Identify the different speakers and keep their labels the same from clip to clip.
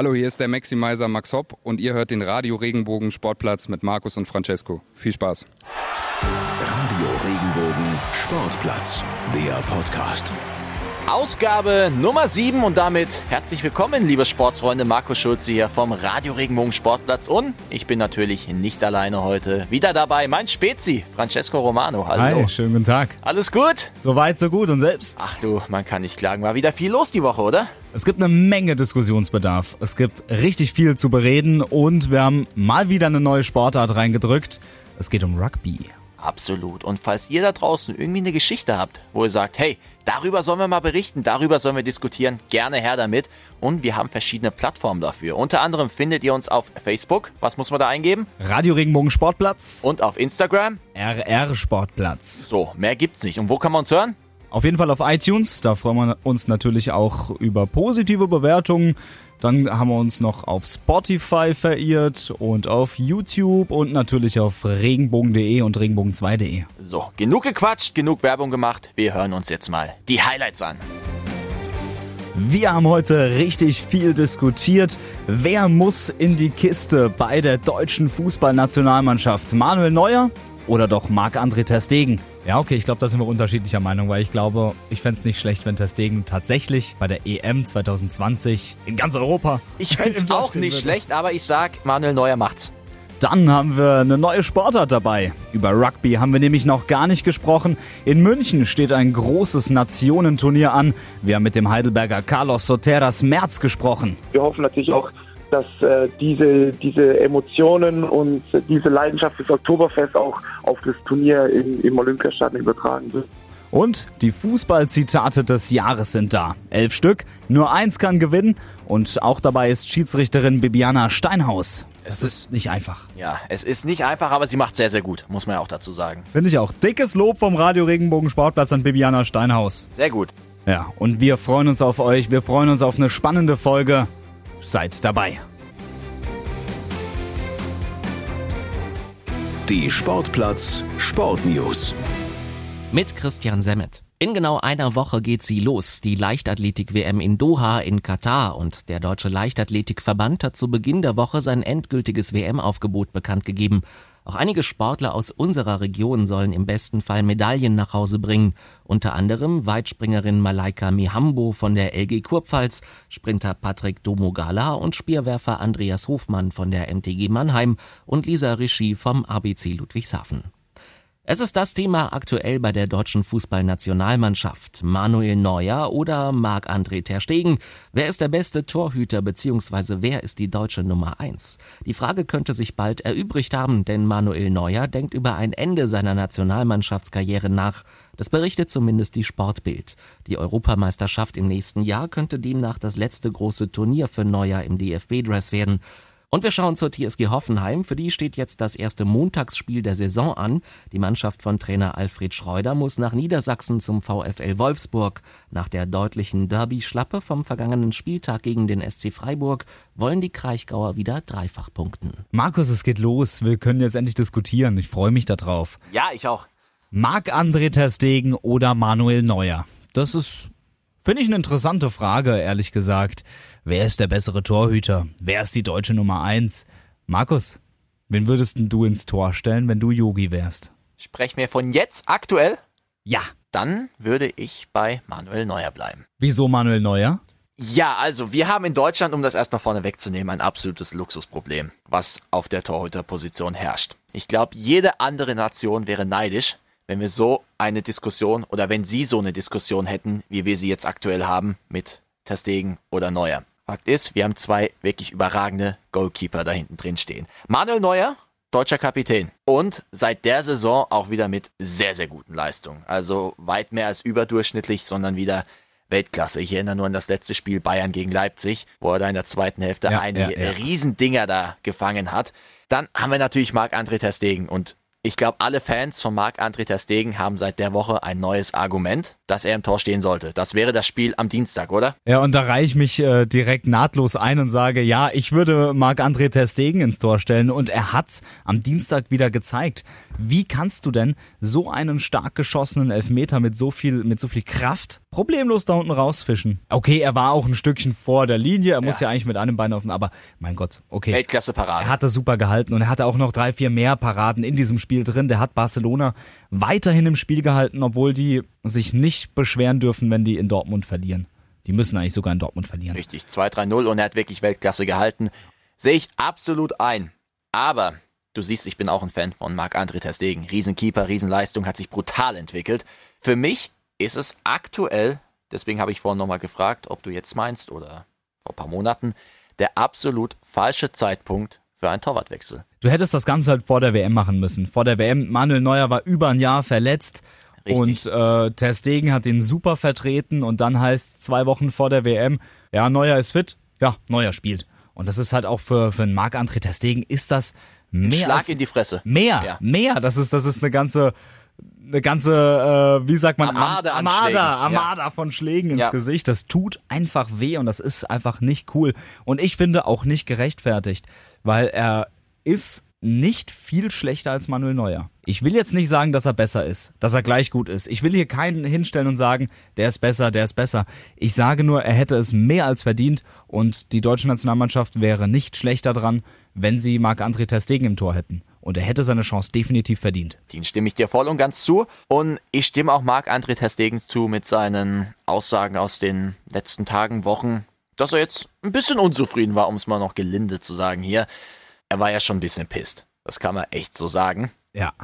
Speaker 1: Hallo, hier ist der Maximizer Max Hopp und ihr hört den Radio Regenbogen Sportplatz mit Markus und Francesco. Viel Spaß.
Speaker 2: Radio Regenbogen Sportplatz, der Podcast.
Speaker 3: Ausgabe Nummer 7 und damit herzlich willkommen, liebe Sportsfreunde. Markus Schulze hier vom Radio Regenbogen Sportplatz und ich bin natürlich nicht alleine heute. Wieder dabei mein Spezi, Francesco Romano. Hallo.
Speaker 4: Hi, schönen guten Tag.
Speaker 3: Alles gut?
Speaker 4: Soweit, so gut und selbst?
Speaker 3: Ach du, man kann nicht klagen. War wieder viel los die Woche, oder?
Speaker 4: Es gibt eine Menge Diskussionsbedarf. Es gibt richtig viel zu bereden und wir haben mal wieder eine neue Sportart reingedrückt. Es geht um Rugby.
Speaker 3: Absolut. Und falls ihr da draußen irgendwie eine Geschichte habt, wo ihr sagt, hey, darüber sollen wir mal berichten, darüber sollen wir diskutieren, gerne her damit. Und wir haben verschiedene Plattformen dafür. Unter anderem findet ihr uns auf Facebook. Was muss man da eingeben?
Speaker 4: Radio Regenbogen Sportplatz.
Speaker 3: Und auf Instagram?
Speaker 4: RR Sportplatz.
Speaker 3: So, mehr gibt's nicht. Und wo kann man uns hören?
Speaker 4: Auf jeden Fall auf iTunes. Da freuen wir uns natürlich auch über positive Bewertungen. Dann haben wir uns noch auf Spotify verirrt und auf YouTube und natürlich auf regenbogen.de und regenbogen2.de.
Speaker 3: So, genug gequatscht, genug Werbung gemacht. Wir hören uns jetzt mal die Highlights an.
Speaker 4: Wir haben heute richtig viel diskutiert. Wer muss in die Kiste bei der deutschen Fußballnationalmannschaft? Manuel Neuer oder doch Marc-André Ter Stegen? Ja, okay, ich glaube, da sind wir unterschiedlicher Meinung, weil ich glaube, ich fände es nicht schlecht, wenn Ter Stegen tatsächlich bei der EM 2020 in ganz Europa.
Speaker 3: Ich fände es auch nicht würde. schlecht, aber ich sag, Manuel Neuer macht's.
Speaker 4: Dann haben wir eine neue Sportart dabei. Über Rugby haben wir nämlich noch gar nicht gesprochen. In München steht ein großes Nationenturnier an. Wir haben mit dem Heidelberger Carlos Soteras Merz gesprochen.
Speaker 5: Wir hoffen natürlich auch, dass äh, diese, diese Emotionen und diese Leidenschaft des Oktoberfest auch auf das Turnier im, im Olympiastadion übertragen wird.
Speaker 4: Und die Fußballzitate des Jahres sind da. Elf Stück, nur eins kann gewinnen und auch dabei ist Schiedsrichterin Bibiana Steinhaus. Es, ist, ist nicht einfach.
Speaker 3: Ja, es ist nicht einfach, aber sie macht sehr, sehr gut, muss man ja auch dazu sagen.
Speaker 4: Finde ich auch. Dickes Lob vom Radio Regenbogen Sportplatz an Bibiana Steinhaus.
Speaker 3: Sehr gut.
Speaker 4: Ja, und wir freuen uns auf euch. Wir freuen uns auf eine spannende Folge. Seid dabei.
Speaker 2: Die Sportplatz Sportnews.
Speaker 6: Mit Christian Semmet. In genau einer Woche geht sie los, die Leichtathletik-WM in Doha in Katar und der Deutsche Leichtathletikverband hat zu Beginn der Woche sein endgültiges WM-Aufgebot bekannt gegeben. Auch einige Sportler aus unserer Region sollen im besten Fall Medaillen nach Hause bringen. Unter anderem Weitspringerin Malaika Mihambo von der LG Kurpfalz, Sprinter Patrick Domogala und Speerwerfer Andreas Hofmann von der MTG Mannheim und Lisa Rischi vom ABC Ludwigshafen. Es ist das Thema aktuell bei der deutschen Fußballnationalmannschaft. Manuel Neuer oder Marc-André Ter Stegen? Wer ist der beste Torhüter bzw. wer ist die deutsche Nummer eins? Die Frage könnte sich bald erübrigt haben, denn Manuel Neuer denkt über ein Ende seiner Nationalmannschaftskarriere nach. Das berichtet zumindest die Sportbild. Die Europameisterschaft im nächsten Jahr könnte demnach das letzte große Turnier für Neuer im DFB-Dress werden. Und wir schauen zur TSG Hoffenheim. Für die steht jetzt das erste Montagsspiel der Saison an. Die Mannschaft von Trainer Alfred Schreuder muss nach Niedersachsen zum VfL Wolfsburg. Nach der deutlichen Derby-Schlappe vom vergangenen Spieltag gegen den SC Freiburg wollen die Kraichgauer wieder dreifach punkten.
Speaker 4: Markus, es geht los. Wir können jetzt endlich diskutieren. Ich freue mich darauf.
Speaker 3: Ja, ich auch.
Speaker 4: Marc-André Ter Stegen oder Manuel Neuer? Das ist, finde ich, eine interessante Frage, ehrlich gesagt. Wer ist der bessere Torhüter? Wer ist die deutsche Nummer eins? Markus, wen würdest du ins Tor stellen, wenn du Yogi wärst?
Speaker 3: Sprechen wir von jetzt aktuell?
Speaker 4: Ja.
Speaker 3: Dann würde ich bei Manuel Neuer bleiben.
Speaker 4: Wieso Manuel Neuer?
Speaker 3: Ja, also wir haben in Deutschland, um das erstmal vorne wegzunehmen, ein absolutes Luxusproblem, was auf der Torhüterposition herrscht. Ich glaube, jede andere Nation wäre neidisch, wenn wir so eine Diskussion oder wenn sie so eine Diskussion hätten, wie wir sie jetzt aktuell haben mit Testegen oder Neuer. Fakt ist, wir haben zwei wirklich überragende Goalkeeper da hinten drin stehen. Manuel Neuer, deutscher Kapitän. Und seit der Saison auch wieder mit sehr, sehr guten Leistungen. Also weit mehr als überdurchschnittlich, sondern wieder Weltklasse. Ich erinnere nur an das letzte Spiel Bayern gegen Leipzig, wo er da in der zweiten Hälfte ja, einige ja, ja. Riesendinger da gefangen hat. Dann haben wir natürlich Marc-André Ter Stegen und ich glaube, alle Fans von Marc-André Ter Stegen haben seit der Woche ein neues Argument, dass er im Tor stehen sollte. Das wäre das Spiel am Dienstag, oder?
Speaker 4: Ja, und da reiche ich mich äh, direkt nahtlos ein und sage, ja, ich würde Marc-André Ter Stegen ins Tor stellen und er hat's am Dienstag wieder gezeigt. Wie kannst du denn so einen stark geschossenen Elfmeter mit so viel mit so viel Kraft problemlos da unten rausfischen. Okay, er war auch ein Stückchen vor der Linie, er muss ja, eigentlich mit einem Bein auf den, aber mein Gott, okay.
Speaker 3: Weltklasse Parade.
Speaker 4: Er hat das super gehalten und er hatte auch noch drei, vier mehr Paraden in diesem Spiel drin. Der hat Barcelona weiterhin im Spiel gehalten, obwohl die sich nicht beschweren dürfen, wenn die in Dortmund verlieren. Die müssen eigentlich sogar in Dortmund verlieren.
Speaker 3: Richtig, 2-3-0 und er hat wirklich Weltklasse gehalten. Sehe ich absolut ein. Aber du siehst, ich bin auch ein Fan von Marc-André Testegen. Riesenkeeper, Riesenleistung, hat sich brutal entwickelt. Für mich ist es aktuell, deswegen habe ich vorhin nochmal gefragt, ob du jetzt meinst oder vor ein paar Monaten, der absolut falsche Zeitpunkt für einen Torwartwechsel.
Speaker 4: Du hättest das Ganze halt vor der WM machen müssen. Vor der WM, Manuel Neuer war über ein Jahr verletzt. Richtig. Und äh, Ter Stegen hat ihn super vertreten und dann heißt zwei Wochen vor der WM, ja, Neuer ist fit, ja, Neuer spielt. Und das ist halt auch für, für einen Marc-André Ter Stegen ist das mehr Ein
Speaker 3: Schlag
Speaker 4: als,
Speaker 3: in die Fresse.
Speaker 4: Mehr, ja. mehr. Das ist, das ist eine ganze, eine ganze, äh, wie sagt man,
Speaker 3: Armada,
Speaker 4: Am Armada, Armada ja. von Schlägen ins ja. Gesicht. Das tut einfach weh und das ist einfach nicht cool. Und ich finde auch nicht gerechtfertigt, weil er ist nicht viel schlechter als Manuel Neuer. Ich will jetzt nicht sagen, dass er besser ist, dass er gleich gut ist. Ich will hier keinen hinstellen und sagen, der ist besser, der ist besser. Ich sage nur, er hätte es mehr als verdient und die deutsche Nationalmannschaft wäre nicht schlechter dran, wenn sie Marc-André Ter Stegen im Tor hätten. Und er hätte seine Chance definitiv verdient.
Speaker 3: Den stimme ich dir voll und ganz zu. Und ich stimme auch Marc-André Ter Stegen zu mit seinen Aussagen aus den letzten Tagen, Wochen, dass er jetzt ein bisschen unzufrieden war, um es mal noch gelinde zu sagen hier er war ja schon ein bisschen pisst. Das kann man echt so sagen.
Speaker 4: Ja.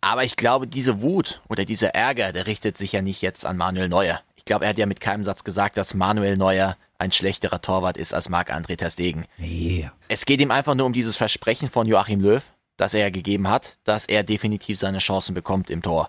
Speaker 3: Aber ich glaube, diese Wut oder dieser Ärger, der richtet sich ja nicht jetzt an Manuel Neuer. Ich glaube, er hat ja mit keinem Satz gesagt, dass Manuel Neuer ein schlechterer Torwart ist als Marc-André Ter Stegen.
Speaker 4: Nee.
Speaker 3: Es geht ihm einfach nur um dieses Versprechen von Joachim Löw, das er gegeben hat, dass er definitiv seine Chancen bekommt im Tor.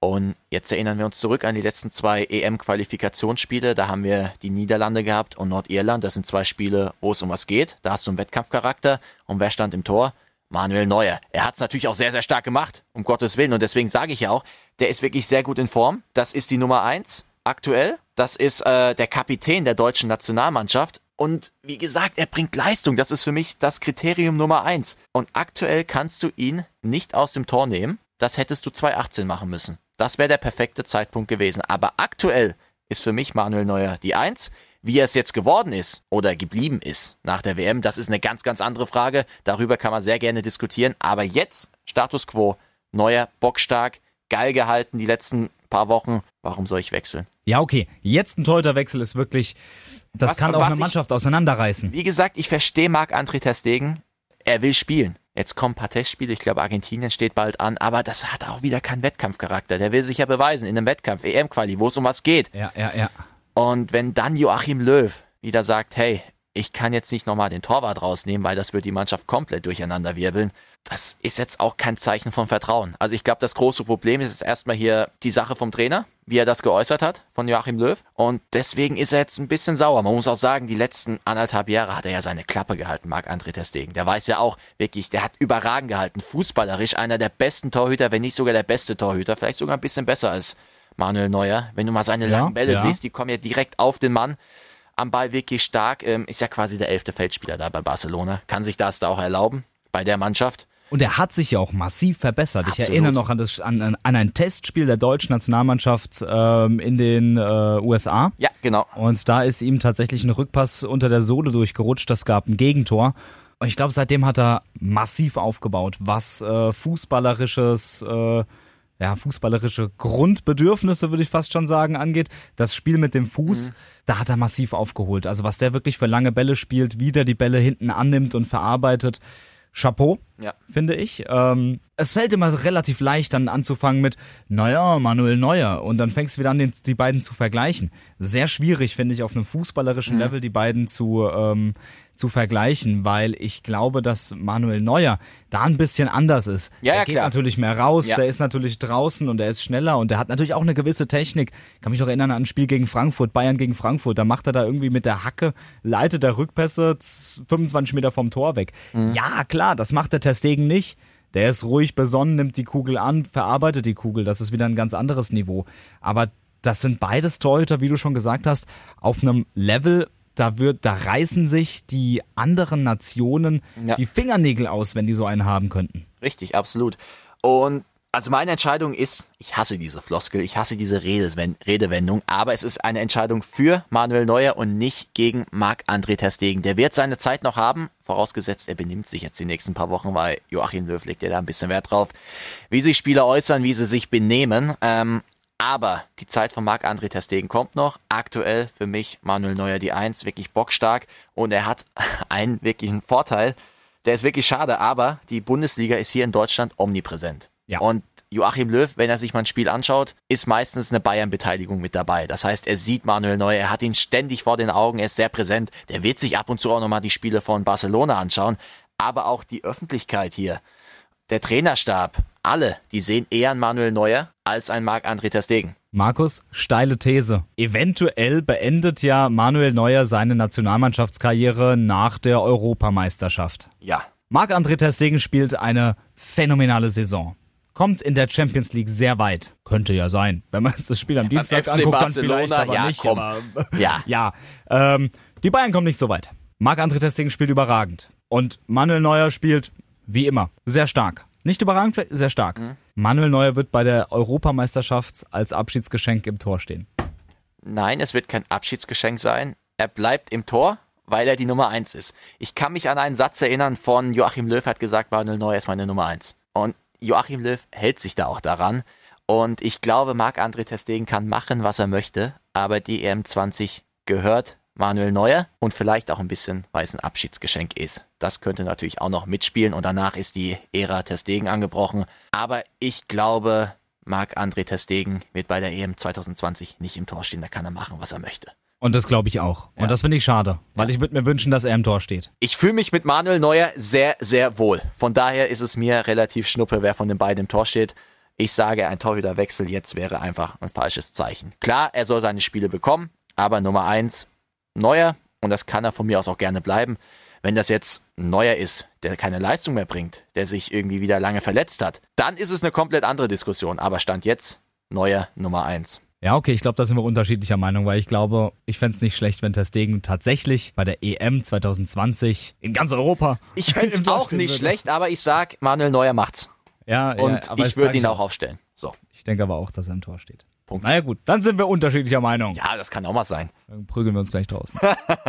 Speaker 3: Und jetzt erinnern wir uns zurück an die letzten zwei EM-Qualifikationsspiele. Da haben wir die Niederlande gehabt und Nordirland. Das sind zwei Spiele, wo es um was geht. Da hast du einen Wettkampfcharakter. Und wer stand im Tor? Manuel Neuer. Er hat es natürlich auch sehr, sehr stark gemacht, um Gottes Willen. Und deswegen sage ich ja auch, der ist wirklich sehr gut in Form. Das ist die Nummer eins aktuell. Das ist äh, der Kapitän der deutschen Nationalmannschaft. Und wie gesagt, er bringt Leistung. Das ist für mich das Kriterium Nummer eins. Und aktuell kannst du ihn nicht aus dem Tor nehmen. Das hättest du 2018 machen müssen. Das wäre der perfekte Zeitpunkt gewesen. Aber aktuell ist für mich Manuel Neuer die Eins. Wie er es jetzt geworden ist oder geblieben ist nach der WM, das ist eine ganz, ganz andere Frage. Darüber kann man sehr gerne diskutieren. Aber jetzt Status quo. Neuer, bockstark, geil gehalten die letzten paar Wochen. Warum soll ich wechseln?
Speaker 4: Ja, okay. Jetzt ein Torhüterwechsel ist wirklich, das was, kann auch eine Mannschaft ich, auseinanderreißen.
Speaker 3: Wie gesagt, ich verstehe Marc-André Testegen. Er will spielen. Jetzt kommen ein paar Testspiele, ich glaube Argentinien steht bald an, aber das hat auch wieder keinen Wettkampfcharakter. Der will sich ja beweisen in einem Wettkampf, EM-Quali, wo es um was geht.
Speaker 4: Ja, ja, ja.
Speaker 3: Und wenn dann Joachim Löw wieder sagt, hey, ich kann jetzt nicht nochmal den Torwart rausnehmen, weil das wird die Mannschaft komplett durcheinander wirbeln. Das ist jetzt auch kein Zeichen von Vertrauen. Also ich glaube, das große Problem ist erstmal hier die Sache vom Trainer, wie er das geäußert hat von Joachim Löw. Und deswegen ist er jetzt ein bisschen sauer. Man muss auch sagen, die letzten anderthalb Jahre hat er ja seine Klappe gehalten, Marc-André Testegen. Der weiß ja auch wirklich, der hat überragend gehalten. Fußballerisch einer der besten Torhüter, wenn nicht sogar der beste Torhüter. Vielleicht sogar ein bisschen besser als Manuel Neuer. Wenn du mal seine ja, langen Bälle ja. siehst, die kommen ja direkt auf den Mann am Ball wirklich stark. Ähm, ist ja quasi der elfte Feldspieler da bei Barcelona. Kann sich das da auch erlauben bei der Mannschaft.
Speaker 4: Und er hat sich ja auch massiv verbessert. Absolut. Ich erinnere noch an, das, an, an ein Testspiel der deutschen Nationalmannschaft ähm, in den äh, USA.
Speaker 3: Ja, genau.
Speaker 4: Und da ist ihm tatsächlich ein Rückpass unter der Sohle durchgerutscht. Das gab ein Gegentor. Und ich glaube, seitdem hat er massiv aufgebaut, was äh, fußballerisches äh, ja, fußballerische Grundbedürfnisse, würde ich fast schon sagen, angeht. Das Spiel mit dem Fuß, mhm. da hat er massiv aufgeholt. Also was der wirklich für lange Bälle spielt, wie der die Bälle hinten annimmt und verarbeitet. Chapeau, ja. finde ich. Ähm, es fällt immer relativ leicht, dann anzufangen mit, naja, Manuel Neuer. Und dann fängst du wieder an, den, die beiden zu vergleichen. Sehr schwierig, finde ich, auf einem fußballerischen mhm. Level die beiden zu, ähm, zu vergleichen, weil ich glaube, dass Manuel Neuer da ein bisschen anders ist.
Speaker 3: Ja,
Speaker 4: er
Speaker 3: ja,
Speaker 4: geht
Speaker 3: klar.
Speaker 4: natürlich mehr raus, ja. der ist natürlich draußen und er ist schneller und der hat natürlich auch eine gewisse Technik. Ich kann mich noch erinnern an ein Spiel gegen Frankfurt, Bayern gegen Frankfurt, da macht er da irgendwie mit der Hacke, leitet der Rückpässe 25 Meter vom Tor weg. Mhm. Ja, klar, das macht der Testegen nicht. Der ist ruhig besonnen, nimmt die Kugel an, verarbeitet die Kugel. Das ist wieder ein ganz anderes Niveau. Aber das sind beides Torhüter, wie du schon gesagt hast, auf einem Level, da wird, da reißen sich die anderen Nationen ja. die Fingernägel aus, wenn die so einen haben könnten.
Speaker 3: Richtig, absolut. Und Also meine Entscheidung ist, ich hasse diese Floskel, ich hasse diese Redewendung, aber es ist eine Entscheidung für Manuel Neuer und nicht gegen Marc-André Terstegen. Der wird seine Zeit noch haben, vorausgesetzt er benimmt sich jetzt die nächsten paar Wochen, weil Joachim Löw legt ja da ein bisschen Wert drauf, wie sich Spieler äußern, wie sie sich benehmen. Ähm, aber die Zeit von Marc-André Terstegen kommt noch. Aktuell für mich Manuel Neuer die Eins, wirklich bockstark und er hat einen wirklichen Vorteil. Der ist wirklich schade, aber die Bundesliga ist hier in Deutschland omnipräsent.
Speaker 4: Ja.
Speaker 3: Und Joachim Löw, wenn er sich mal ein Spiel anschaut, ist meistens eine Bayern-Beteiligung mit dabei. Das heißt, er sieht Manuel Neuer, er hat ihn ständig vor den Augen, er ist sehr präsent. Der wird sich ab und zu auch nochmal die Spiele von Barcelona anschauen. Aber auch die Öffentlichkeit hier, der Trainerstab, alle, die sehen eher einen Manuel Neuer als einen Marc-André Ter Stegen.
Speaker 4: Markus, steile These. Eventuell beendet ja Manuel Neuer seine Nationalmannschaftskarriere nach der Europameisterschaft.
Speaker 3: Ja,
Speaker 4: Marc-André Ter Stegen spielt eine phänomenale Saison. Kommt in der Champions League sehr weit. Könnte ja sein. Wenn man das Spiel am Dienstag
Speaker 3: FC
Speaker 4: anguckt, dann
Speaker 3: Barcelona,
Speaker 4: vielleicht, aber
Speaker 3: ja,
Speaker 4: nicht.
Speaker 3: komm.
Speaker 4: Aber,
Speaker 3: Ja.
Speaker 4: ja. Ähm, die Bayern kommen nicht so weit. Marc-André Ter Stegen spielt überragend. Und Manuel Neuer spielt, wie immer, sehr stark. Nicht überragend, vielleicht sehr stark.
Speaker 3: Mhm.
Speaker 4: Manuel Neuer wird bei der Europameisterschaft als Abschiedsgeschenk im Tor stehen.
Speaker 3: Nein, es wird kein Abschiedsgeschenk sein. Er bleibt im Tor, weil er die Nummer eins ist. Ich kann mich an einen Satz erinnern von Joachim Löw hat gesagt, Manuel Neuer ist meine Nummer eins. Und Joachim Löw hält sich da auch daran. Und ich glaube, Marc-André Ter Stegen kann machen, was er möchte, aber die EM20 gehört Manuel Neuer und vielleicht auch ein bisschen, weil es ein Abschiedsgeschenk ist. Das könnte natürlich auch noch mitspielen und danach ist die Ära Ter Stegen angebrochen. Aber ich glaube, Marc-André Ter Stegen wird bei der EM 2020 nicht im Tor stehen, da kann er machen, was er möchte.
Speaker 4: Und das glaube ich auch. Und
Speaker 3: Ja.
Speaker 4: das finde ich schade, weil ich würde mir wünschen, dass er im Tor steht.
Speaker 3: Ich fühle mich mit Manuel Neuer sehr, sehr wohl. Von daher ist es mir relativ schnuppe, wer von den beiden im Tor steht. Ich sage, ein Torhüterwechsel jetzt wäre einfach ein falsches Zeichen. Klar, er soll seine Spiele bekommen, aber Nummer eins Neuer und das kann er von mir aus auch gerne bleiben. Wenn das jetzt ein Neuer ist, der keine Leistung mehr bringt, der sich irgendwie wieder lange verletzt hat, dann ist es eine komplett andere Diskussion. Aber Stand jetzt Neuer Nummer eins.
Speaker 4: Ja, okay, ich glaube, da sind wir unterschiedlicher Meinung, weil ich glaube, ich fände es nicht schlecht, wenn Ter Stegen tatsächlich bei der EM 2020 in ganz Europa.
Speaker 3: Ich fände es auch nicht
Speaker 4: würde.
Speaker 3: schlecht, aber ich sag, Manuel Neuer macht's.
Speaker 4: Ja,
Speaker 3: Und
Speaker 4: ja,
Speaker 3: ich würde ihn auch aufstellen. So.
Speaker 4: Ich denke aber auch, dass er im Tor steht.
Speaker 3: Punkt.
Speaker 4: Naja gut, dann sind wir unterschiedlicher Meinung.
Speaker 3: Ja, das kann auch mal sein.
Speaker 4: Dann prügeln wir uns gleich draußen.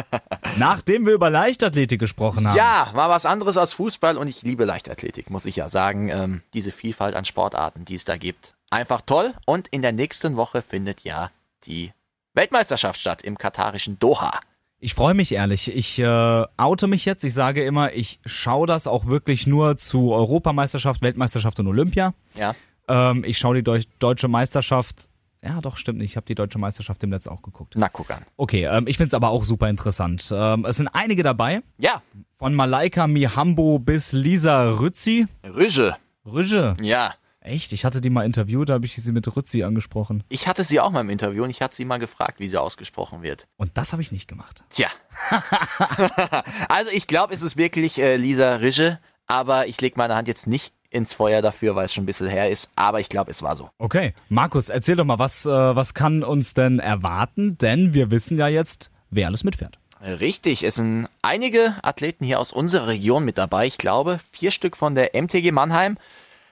Speaker 4: Nachdem wir über Leichtathletik gesprochen haben.
Speaker 3: Ja, mal was anderes als Fußball und ich liebe Leichtathletik, muss ich ja sagen. Ähm, diese Vielfalt an Sportarten, die es da gibt. Einfach toll. Und in der nächsten Woche findet ja die Weltmeisterschaft statt im katarischen Doha.
Speaker 4: Ich freue mich ehrlich. Ich äh, oute mich jetzt. Ich sage immer, ich schaue das auch wirklich nur zu Europameisterschaft, Weltmeisterschaft und Olympia.
Speaker 3: Ja.
Speaker 4: Ähm, ich schaue die Deu deutsche Meisterschaft. Ja, doch, stimmt nicht. Ich habe die deutsche Meisterschaft im Netz auch geguckt.
Speaker 3: Na, guck an.
Speaker 4: Okay, ähm, ich find's aber auch super interessant. Ähm, es sind einige dabei.
Speaker 3: Ja,
Speaker 4: Von Malaika Mihambo bis Lisa Rützi.
Speaker 3: Rüge.
Speaker 4: Rüge.
Speaker 3: Ja.
Speaker 4: Echt? Ich hatte die mal interviewt, da habe ich sie mit Rützi angesprochen.
Speaker 3: Ich hatte sie auch mal im Interview und ich hatte sie mal gefragt, wie sie ausgesprochen wird.
Speaker 4: Und das habe ich nicht gemacht.
Speaker 3: Tja. also ich glaube, es ist wirklich äh, Lisa Rüge, aber ich lege meine Hand jetzt nicht ins Feuer dafür, weil es schon ein bisschen her ist, aber ich glaube, es war so.
Speaker 4: Okay. Markus, erzähl doch mal, was, äh, was kann uns denn erwarten? Denn wir wissen ja jetzt, wer alles mitfährt.
Speaker 3: Richtig, es sind einige Athleten hier aus unserer Region mit dabei. Ich glaube, vier Stück von der MTG Mannheim.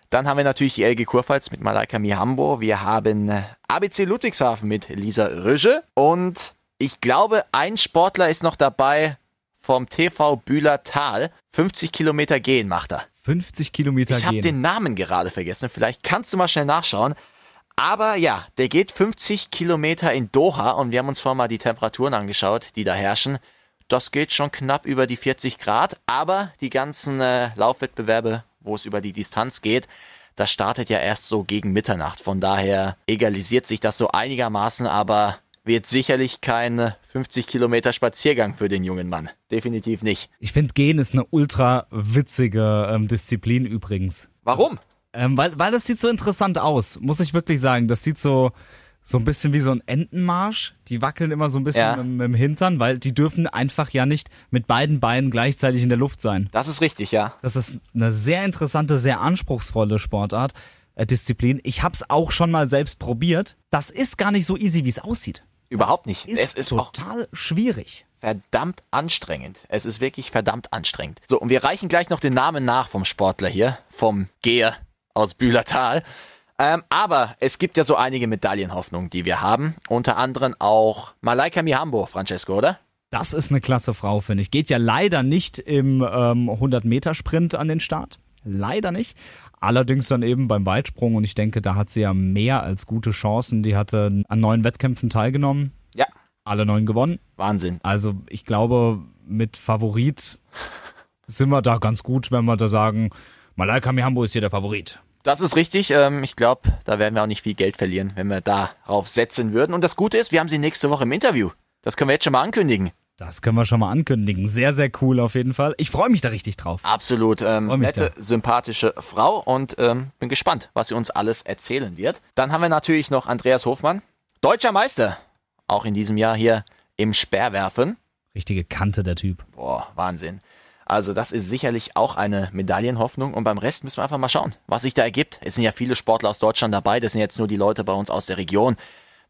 Speaker 3: Dann haben wir natürlich die LG Kurpfalz mit Malaika Mihambo. Wir haben äh, ABC Ludwigshafen mit Lisa Rüge. Und ich glaube, ein Sportler ist noch dabei vom TV Bühler Tal. 50 Kilometer gehen macht er.
Speaker 4: 50 Kilometer
Speaker 3: Ich habe
Speaker 4: gehen.
Speaker 3: den Namen gerade vergessen. Vielleicht kannst du mal schnell nachschauen. Aber ja, der geht 50 Kilometer in Doha und wir haben uns vorher mal die Temperaturen angeschaut, die da herrschen. Das geht schon knapp über die 40 Grad, aber die ganzen äh, Laufwettbewerbe, wo es über die Distanz geht, das startet ja erst so gegen Mitternacht. Von daher egalisiert sich das so einigermaßen, aber wird sicherlich kein 50 Kilometer Spaziergang für den jungen Mann. Definitiv nicht.
Speaker 4: Ich finde, Gehen ist eine ultra witzige ähm, Disziplin übrigens.
Speaker 3: Warum?
Speaker 4: Ähm, weil, weil das sieht so interessant aus, muss ich wirklich sagen. Das sieht so, so ein bisschen wie so ein Entenmarsch. Die wackeln immer so ein bisschen
Speaker 3: Ja.
Speaker 4: mit, mit dem Hintern, weil die dürfen einfach ja nicht mit beiden Beinen gleichzeitig in der Luft sein.
Speaker 3: Das ist richtig, ja.
Speaker 4: Das ist eine sehr interessante, sehr anspruchsvolle Sportart, äh, Disziplin. Ich hab's auch schon mal selbst probiert. Das ist gar nicht so easy, wie es aussieht.
Speaker 3: Überhaupt nicht.
Speaker 4: Ist,
Speaker 3: es ist
Speaker 4: total schwierig.
Speaker 3: verdammt anstrengend. Es ist wirklich verdammt anstrengend. So, und wir reichen gleich noch den Namen nach vom Sportler hier, vom Geher. aus Bühlertal. Ähm, aber es gibt ja so einige Medaillenhoffnungen, die wir haben. Unter anderem auch Malaika Mihambo, Francesco, oder?
Speaker 4: Das ist eine klasse Frau, finde ich. Geht ja leider nicht im ähm, 100-Meter-Sprint an den Start. Leider nicht. Allerdings dann eben beim Weitsprung und ich denke, da hat sie ja mehr als gute Chancen. Die hatte an neun Wettkämpfen teilgenommen.
Speaker 3: Ja.
Speaker 4: Alle neun gewonnen.
Speaker 3: Wahnsinn.
Speaker 4: Also ich glaube, mit Favorit sind wir da ganz gut, wenn wir da sagen, Malaika Mihambo ist hier der Favorit.
Speaker 3: Das ist richtig. Ähm, ich glaube, da werden wir auch nicht viel Geld verlieren, wenn wir darauf setzen würden. Und das Gute ist, wir haben sie nächste Woche im Interview. Das können wir jetzt schon mal ankündigen.
Speaker 4: Das können wir schon mal ankündigen. Sehr, sehr cool auf jeden Fall. Ich freue mich da richtig drauf.
Speaker 3: Absolut. Ähm, nette, sympathische Frau und ähm, bin gespannt, was sie uns alles erzählen wird. Dann haben wir natürlich noch Andreas Hofmann, deutscher Meister. Auch in diesem Jahr hier im Speerwerfen.
Speaker 4: Richtige Kante der Typ.
Speaker 3: Boah, Wahnsinn. Also das ist sicherlich auch eine Medaillenhoffnung und beim Rest müssen wir einfach mal schauen, was sich da ergibt. Es sind ja viele Sportler aus Deutschland dabei, das sind jetzt nur die Leute bei uns aus der Region.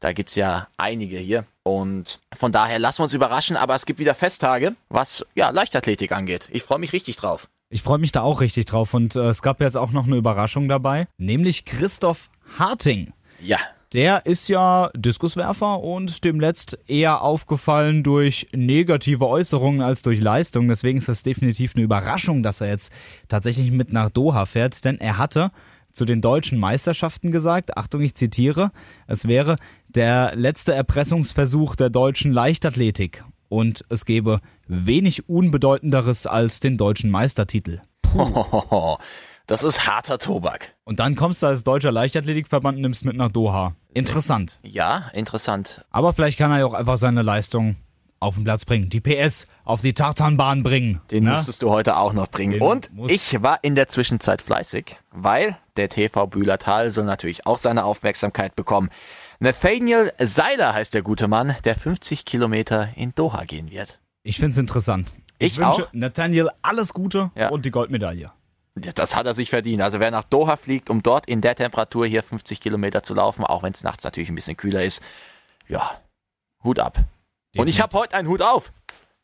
Speaker 3: Da gibt's ja einige hier und von daher lassen wir uns überraschen, aber es gibt wieder Festtage, was ja Leichtathletik angeht. Ich freue mich richtig drauf.
Speaker 4: Ich freue mich da auch richtig drauf und äh, es gab jetzt auch noch eine Überraschung dabei, nämlich Christoph Harting.
Speaker 3: Ja,
Speaker 4: Der ist ja Diskuswerfer und dem letzt eher aufgefallen durch negative Äußerungen als durch Leistung. Deswegen ist das definitiv eine Überraschung, dass er jetzt tatsächlich mit nach Doha fährt, denn er hatte zu den deutschen Meisterschaften gesagt, Achtung, ich zitiere, es wäre der letzte Erpressungsversuch der deutschen Leichtathletik und es gäbe wenig unbedeutenderes als den deutschen Meistertitel.
Speaker 3: das ist harter Tobak.
Speaker 4: Und dann kommst du als deutscher Leichtathletikverband und nimmst mit nach Doha. Interessant.
Speaker 3: Ja, interessant.
Speaker 4: Aber vielleicht kann er ja auch einfach seine Leistung auf den Platz bringen. Die PS auf die Tartanbahn bringen.
Speaker 3: Den
Speaker 4: Ne?
Speaker 3: musstest du heute auch noch bringen.
Speaker 4: Den
Speaker 3: Und ich war in der Zwischenzeit fleißig, weil der TV Bühlertal soll natürlich auch seine Aufmerksamkeit bekommen. Nathaniel Seiler heißt der gute Mann, der 50 Kilometer in Doha gehen wird.
Speaker 4: Ich find's interessant.
Speaker 3: Ich
Speaker 4: wünsche
Speaker 3: auch.
Speaker 4: Nathaniel alles Gute
Speaker 3: Ja.
Speaker 4: und die Goldmedaille.
Speaker 3: Ja, Das hat er sich verdient. Also wer nach Doha fliegt, um dort in der Temperatur hier 50 Kilometer zu laufen, auch wenn es nachts natürlich ein bisschen kühler ist, ja, Hut ab. Und ich habe heute einen Hut auf.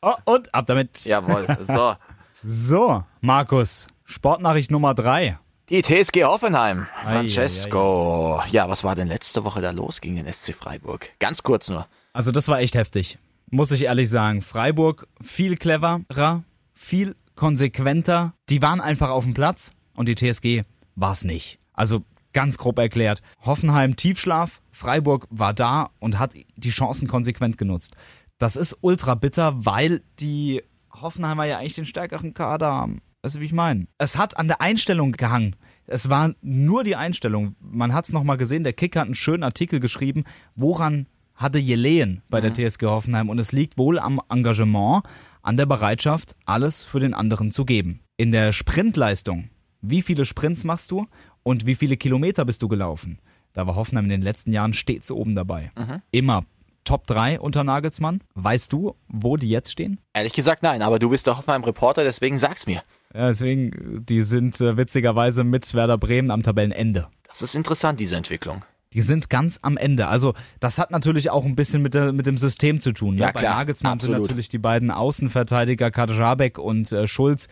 Speaker 4: Oh, und ab damit.
Speaker 3: Jawohl. So.
Speaker 4: So, Markus, Sportnachricht Nummer drei.
Speaker 3: Die TSG Hoffenheim.
Speaker 4: Ei,
Speaker 3: Francesco. Ja, was war denn letzte Woche da los gegen den SC Freiburg? Ganz kurz nur.
Speaker 4: Also das war echt heftig. Muss ich ehrlich sagen. Freiburg viel cleverer, viel konsequenter. Die waren einfach auf dem Platz und die TSG war's nicht. Also ganz grob erklärt. Hoffenheim Tiefschlaf, Freiburg war da und hat die Chancen konsequent genutzt. Das ist ultra bitter, weil die Hoffenheimer ja eigentlich den stärkeren Kader haben. Weißt du, wie ich meine? Es hat an der Einstellung gehangen. Es war nur die Einstellung. Man hat es nochmal gesehen, der Kicker hat einen schönen Artikel geschrieben, woran hatte Jeleen bei der TSG Hoffenheim und es liegt wohl am Engagement, an der Bereitschaft, alles für den anderen zu geben. In der Sprintleistung, wie viele Sprints machst du und wie viele Kilometer bist du gelaufen? Da war Hoffenheim in den letzten Jahren stets oben dabei. Immer Top 3 unter Nagelsmann. Weißt du, wo die jetzt stehen?
Speaker 3: Ehrlich gesagt nein, aber du bist der Hoffenheim-Reporter, deswegen sag's mir.
Speaker 4: Ja, deswegen, die sind äh, witzigerweise mit Werder Bremen am Tabellenende.
Speaker 3: Das ist interessant, diese Entwicklung.
Speaker 4: Die sind ganz am Ende. Also das hat natürlich auch ein bisschen mit, der, mit dem System zu tun. Ne?
Speaker 3: Ja,
Speaker 4: Bei
Speaker 3: klar,
Speaker 4: Nagelsmann
Speaker 3: absolut.
Speaker 4: sind natürlich die beiden Außenverteidiger Kadrabek und äh, Schulz.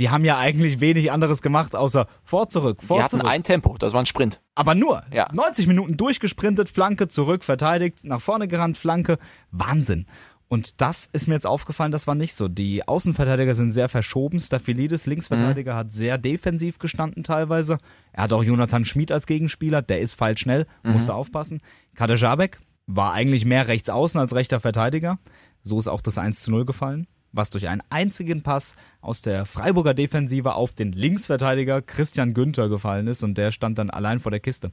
Speaker 4: Die haben ja eigentlich wenig anderes gemacht, außer vor, zurück, vor,
Speaker 3: Die hatten
Speaker 4: zurück.
Speaker 3: ein Tempo, das war ein Sprint.
Speaker 4: Aber nur.
Speaker 3: Ja.
Speaker 4: 90 Minuten durchgesprintet, Flanke zurück, verteidigt, nach vorne gerannt, Flanke. Wahnsinn. Und das ist mir jetzt aufgefallen, das war nicht so. Die Außenverteidiger sind sehr verschoben. Staphylides, Linksverteidiger, hat sehr defensiv gestanden teilweise. Er hat auch Jonathan Schmid als Gegenspieler, der ist feilschnell, musste aufpassen. Kader Jabek war eigentlich mehr rechts außen als rechter Verteidiger. So ist auch das 1 zu 0 gefallen, was durch einen einzigen Pass aus der Freiburger Defensive auf den Linksverteidiger Christian Günther gefallen ist und der stand dann allein vor der Kiste.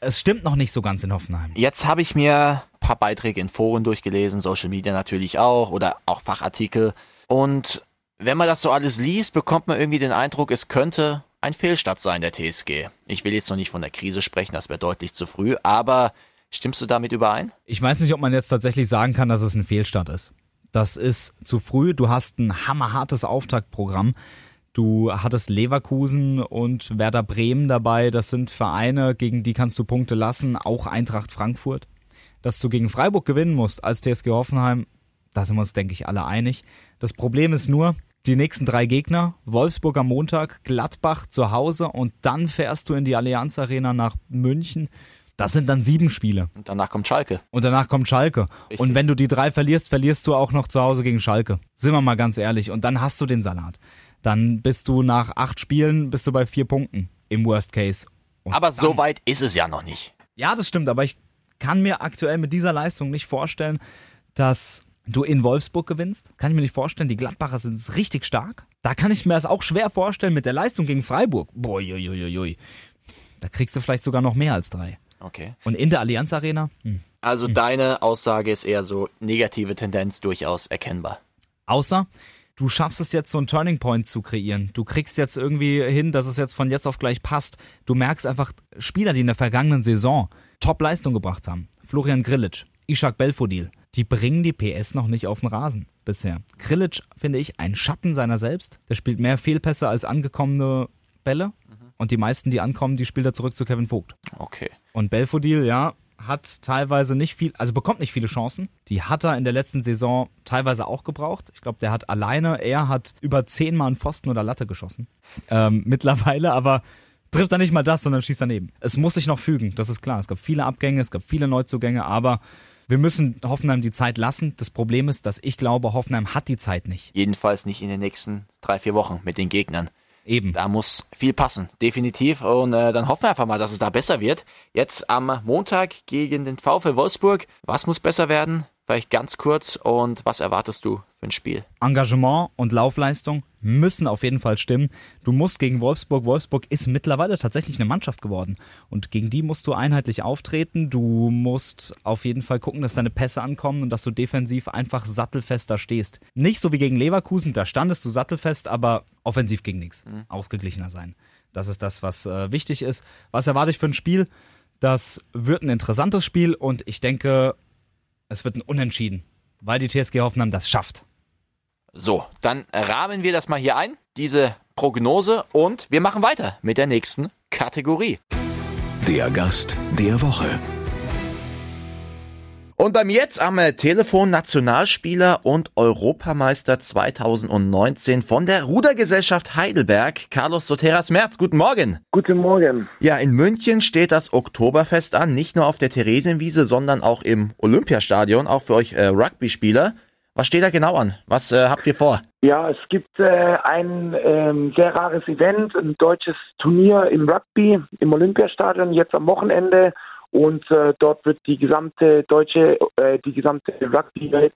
Speaker 4: Es stimmt noch nicht so ganz in Hoffenheim.
Speaker 3: Jetzt habe ich mir ein paar Beiträge in Foren durchgelesen, Social Media natürlich auch oder auch Fachartikel. Und wenn man das so alles liest, bekommt man irgendwie den Eindruck, es könnte ein Fehlstart sein der TSG. Ich will jetzt noch nicht von der Krise sprechen, das wäre deutlich zu früh, aber stimmst du damit überein?
Speaker 4: Ich weiß nicht, ob man jetzt tatsächlich sagen kann, dass es ein Fehlstart ist. Das ist zu früh. Du hast ein hammerhartes Auftaktprogramm. Du hattest Leverkusen und Werder Bremen dabei. Das sind Vereine, gegen die kannst du Punkte lassen. Auch Eintracht Frankfurt. Dass du gegen Freiburg gewinnen musst als TSG Hoffenheim, da sind wir uns, denke ich, alle einig. Das Problem ist nur, die nächsten drei Gegner, Wolfsburg am Montag, Gladbach zu Hause und dann fährst du in die Allianz Arena nach München. Das sind dann sieben Spiele.
Speaker 3: Und danach kommt Schalke.
Speaker 4: Und danach kommt Schalke.
Speaker 3: Richtig.
Speaker 4: Und wenn du die drei verlierst, verlierst du auch noch zu Hause gegen Schalke. Sind wir mal ganz ehrlich. Und dann hast du den Salat. Dann bist du nach acht Spielen bist du bei vier Punkten im Worst Case. Und
Speaker 3: Aber
Speaker 4: dann,
Speaker 3: so weit ist es ja noch nicht.
Speaker 4: Ja, das stimmt. Aber ich kann mir aktuell mit dieser Leistung nicht vorstellen, dass du in Wolfsburg gewinnst. Kann ich mir nicht vorstellen. Die Gladbacher sind richtig stark. Da kann ich mir das auch schwer vorstellen mit der Leistung gegen Freiburg. Boah, jui, jui, jui. Da kriegst du vielleicht sogar noch mehr als drei.
Speaker 3: Okay.
Speaker 4: Und in der Allianz Arena? Hm.
Speaker 3: Also deine Aussage ist eher so negative Tendenz durchaus erkennbar.
Speaker 4: Außer du schaffst es jetzt so einen Turning Point zu kreieren. Du kriegst jetzt irgendwie hin, dass es jetzt von jetzt auf gleich passt. Du merkst einfach Spieler, die in der vergangenen Saison Top-Leistung gebracht haben. Florian Grillitsch, Ishak Belfodil, die bringen die PS noch nicht auf den Rasen bisher. Grillitsch finde ich ein Schatten seiner selbst. Der spielt mehr Fehlpässe als angekommene Bälle. Und die meisten, die ankommen, die spielt er zurück zu Kevin Vogt.
Speaker 3: Okay.
Speaker 4: Und Belfodil, ja, hat teilweise nicht viel, also bekommt nicht viele Chancen. Die hat er in der letzten Saison teilweise auch gebraucht. Ich glaube, der hat alleine, er hat über zehnmal einen Pfosten oder Latte geschossen. Ähm, mittlerweile, aber trifft er nicht mal das, sondern schießt daneben. Es muss sich noch fügen, das ist klar. Es gab viele Abgänge, es gab viele Neuzugänge, aber wir müssen Hoffenheim die Zeit lassen. Das Problem ist, dass ich glaube, Hoffenheim hat die Zeit nicht.
Speaker 3: Jedenfalls nicht in den nächsten drei, vier Wochen mit den Gegnern.
Speaker 4: Eben.
Speaker 3: Da muss viel passen, definitiv. Und äh, dann hoffen wir einfach mal, dass es da besser wird. Jetzt am Montag gegen den VfL Wolfsburg. Was muss besser werden? Vielleicht ganz kurz. Und was erwartest du für ein Spiel?
Speaker 4: Engagement und Laufleistung müssen auf jeden Fall stimmen. Du musst gegen Wolfsburg, Wolfsburg ist mittlerweile tatsächlich eine Mannschaft geworden und gegen die musst du einheitlich auftreten. Du musst auf jeden Fall gucken, dass deine Pässe ankommen und dass du defensiv einfach sattelfester stehst. Nicht so wie gegen Leverkusen, da standest du sattelfest, aber offensiv ging nichts. Ausgeglichener sein. Das ist das, was äh, wichtig ist. Was erwarte ich für ein Spiel? Das wird ein interessantes Spiel und ich denke, es wird ein Unentschieden, weil die TSG Hoffenheim das schafft.
Speaker 3: So, dann rahmen wir das mal hier ein, diese Prognose. Und wir machen weiter mit der nächsten Kategorie.
Speaker 2: Der Gast der Woche.
Speaker 3: Und bei mir jetzt am äh, Telefon Nationalspieler und Europameister 2019 von der Rudergesellschaft Heidelberg, Carlos Soteras Merz. Guten Morgen.
Speaker 5: Guten Morgen.
Speaker 3: Ja, in München steht das Oktoberfest an, nicht nur auf der Theresienwiese, sondern auch im Olympiastadion, auch für euch äh, Rugby-Spieler. Was steht da genau an? Was äh, habt ihr vor?
Speaker 5: Ja, es gibt äh, ein ähm, sehr rares Event, ein deutsches Turnier im Rugby im Olympiastadion jetzt am Wochenende. Und äh, dort wird die gesamte deutsche, äh, die gesamte Rugby-Welt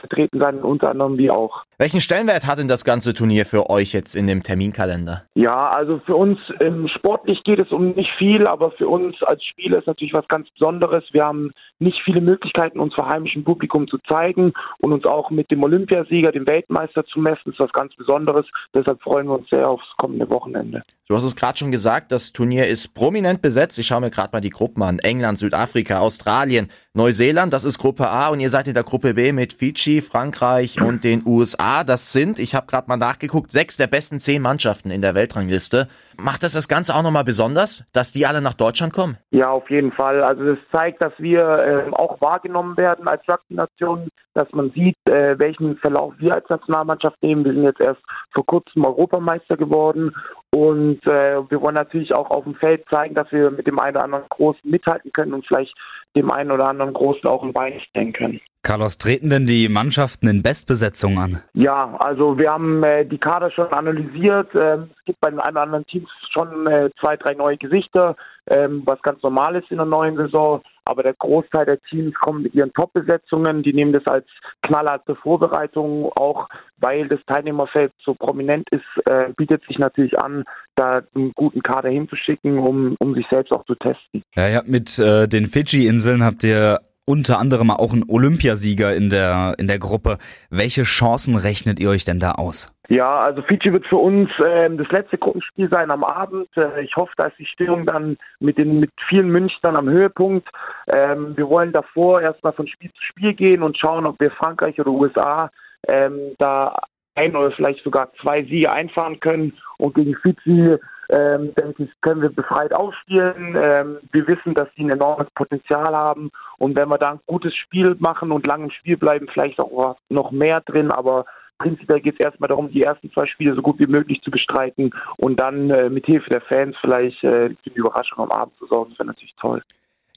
Speaker 5: vertreten sein, unter anderem wie auch.
Speaker 3: Welchen Stellenwert hat denn das ganze Turnier für euch jetzt in dem Terminkalender?
Speaker 5: Ja, also für uns ähm, sportlich geht es um nicht viel, aber für uns als Spieler ist natürlich was ganz Besonderes. Wir haben nicht viele Möglichkeiten, uns vor heimischem Publikum zu zeigen und uns auch mit dem Olympiasieger, dem Weltmeister zu messen. Das ist was ganz Besonderes. Deshalb freuen wir uns sehr aufs kommende Wochenende.
Speaker 3: Du hast es gerade schon gesagt, das Turnier ist prominent besetzt. Ich schaue mir gerade mal die Gruppen an. England, Südafrika, Australien, Neuseeland, das ist Gruppe A und ihr seid in der Gruppe B mit Fiji, Frankreich und den USA. Das sind, ich habe gerade mal nachgeguckt, sechs der besten zehn Mannschaften in der Weltrangliste. Macht das das Ganze auch nochmal besonders, dass die alle nach Deutschland kommen?
Speaker 5: Ja, auf jeden Fall. Also das zeigt, dass wir äh, auch wahrgenommen werden als Rugby-Nation, dass man sieht, äh, welchen Verlauf wir als Nationalmannschaft nehmen. Wir sind jetzt erst vor kurzem Europameister geworden und äh, wir wollen natürlich auch auf dem Feld zeigen, dass wir mit dem einen oder anderen Großen mithalten können und vielleicht dem einen oder anderen Großen auch ein Bein stellen können.
Speaker 4: Carlos, treten denn die Mannschaften in Bestbesetzung an?
Speaker 5: Ja, also wir haben äh, die Kader schon analysiert. Ähm, es gibt bei den ein oder anderen Teams schon äh, zwei, drei neue Gesichter, ähm, was ganz normal ist in der neuen Saison. Aber der Großteil der Teams kommen mit ihren Top-Besetzungen. Die nehmen das als knallharte Vorbereitung, auch weil das Teilnehmerfeld so prominent ist, äh, bietet sich natürlich an, da einen guten Kader hinzuschicken, um, um sich selbst auch zu testen.
Speaker 4: Ja, ihr habt mit äh, den Fidschi-Inseln habt ihr unter anderem auch einen Olympiasieger in der, in der Gruppe. Welche Chancen rechnet ihr euch denn da aus?
Speaker 5: Ja, also Fiji wird für uns ähm, das letzte Gruppenspiel sein am Abend. Äh, ich hoffe, dass die Stimmung dann mit den mit vielen Münchnern am Höhepunkt. Ähm, wir wollen davor erstmal von Spiel zu Spiel gehen und schauen, ob wir Frankreich oder USA ähm, da ein oder vielleicht sogar zwei Siege einfahren können. Und gegen Fiji ähm, denke ich, können wir befreit aufspielen. Ähm, wir wissen, dass sie ein enormes Potenzial haben. Und wenn wir da ein gutes Spiel machen und lang im Spiel bleiben, vielleicht auch noch mehr drin. Aber prinzipiell geht es erstmal darum, die ersten zwei Spiele so gut wie möglich zu bestreiten und dann äh, mit Hilfe der Fans vielleicht äh, für die Überraschung am Abend zu sorgen. Das wäre natürlich toll.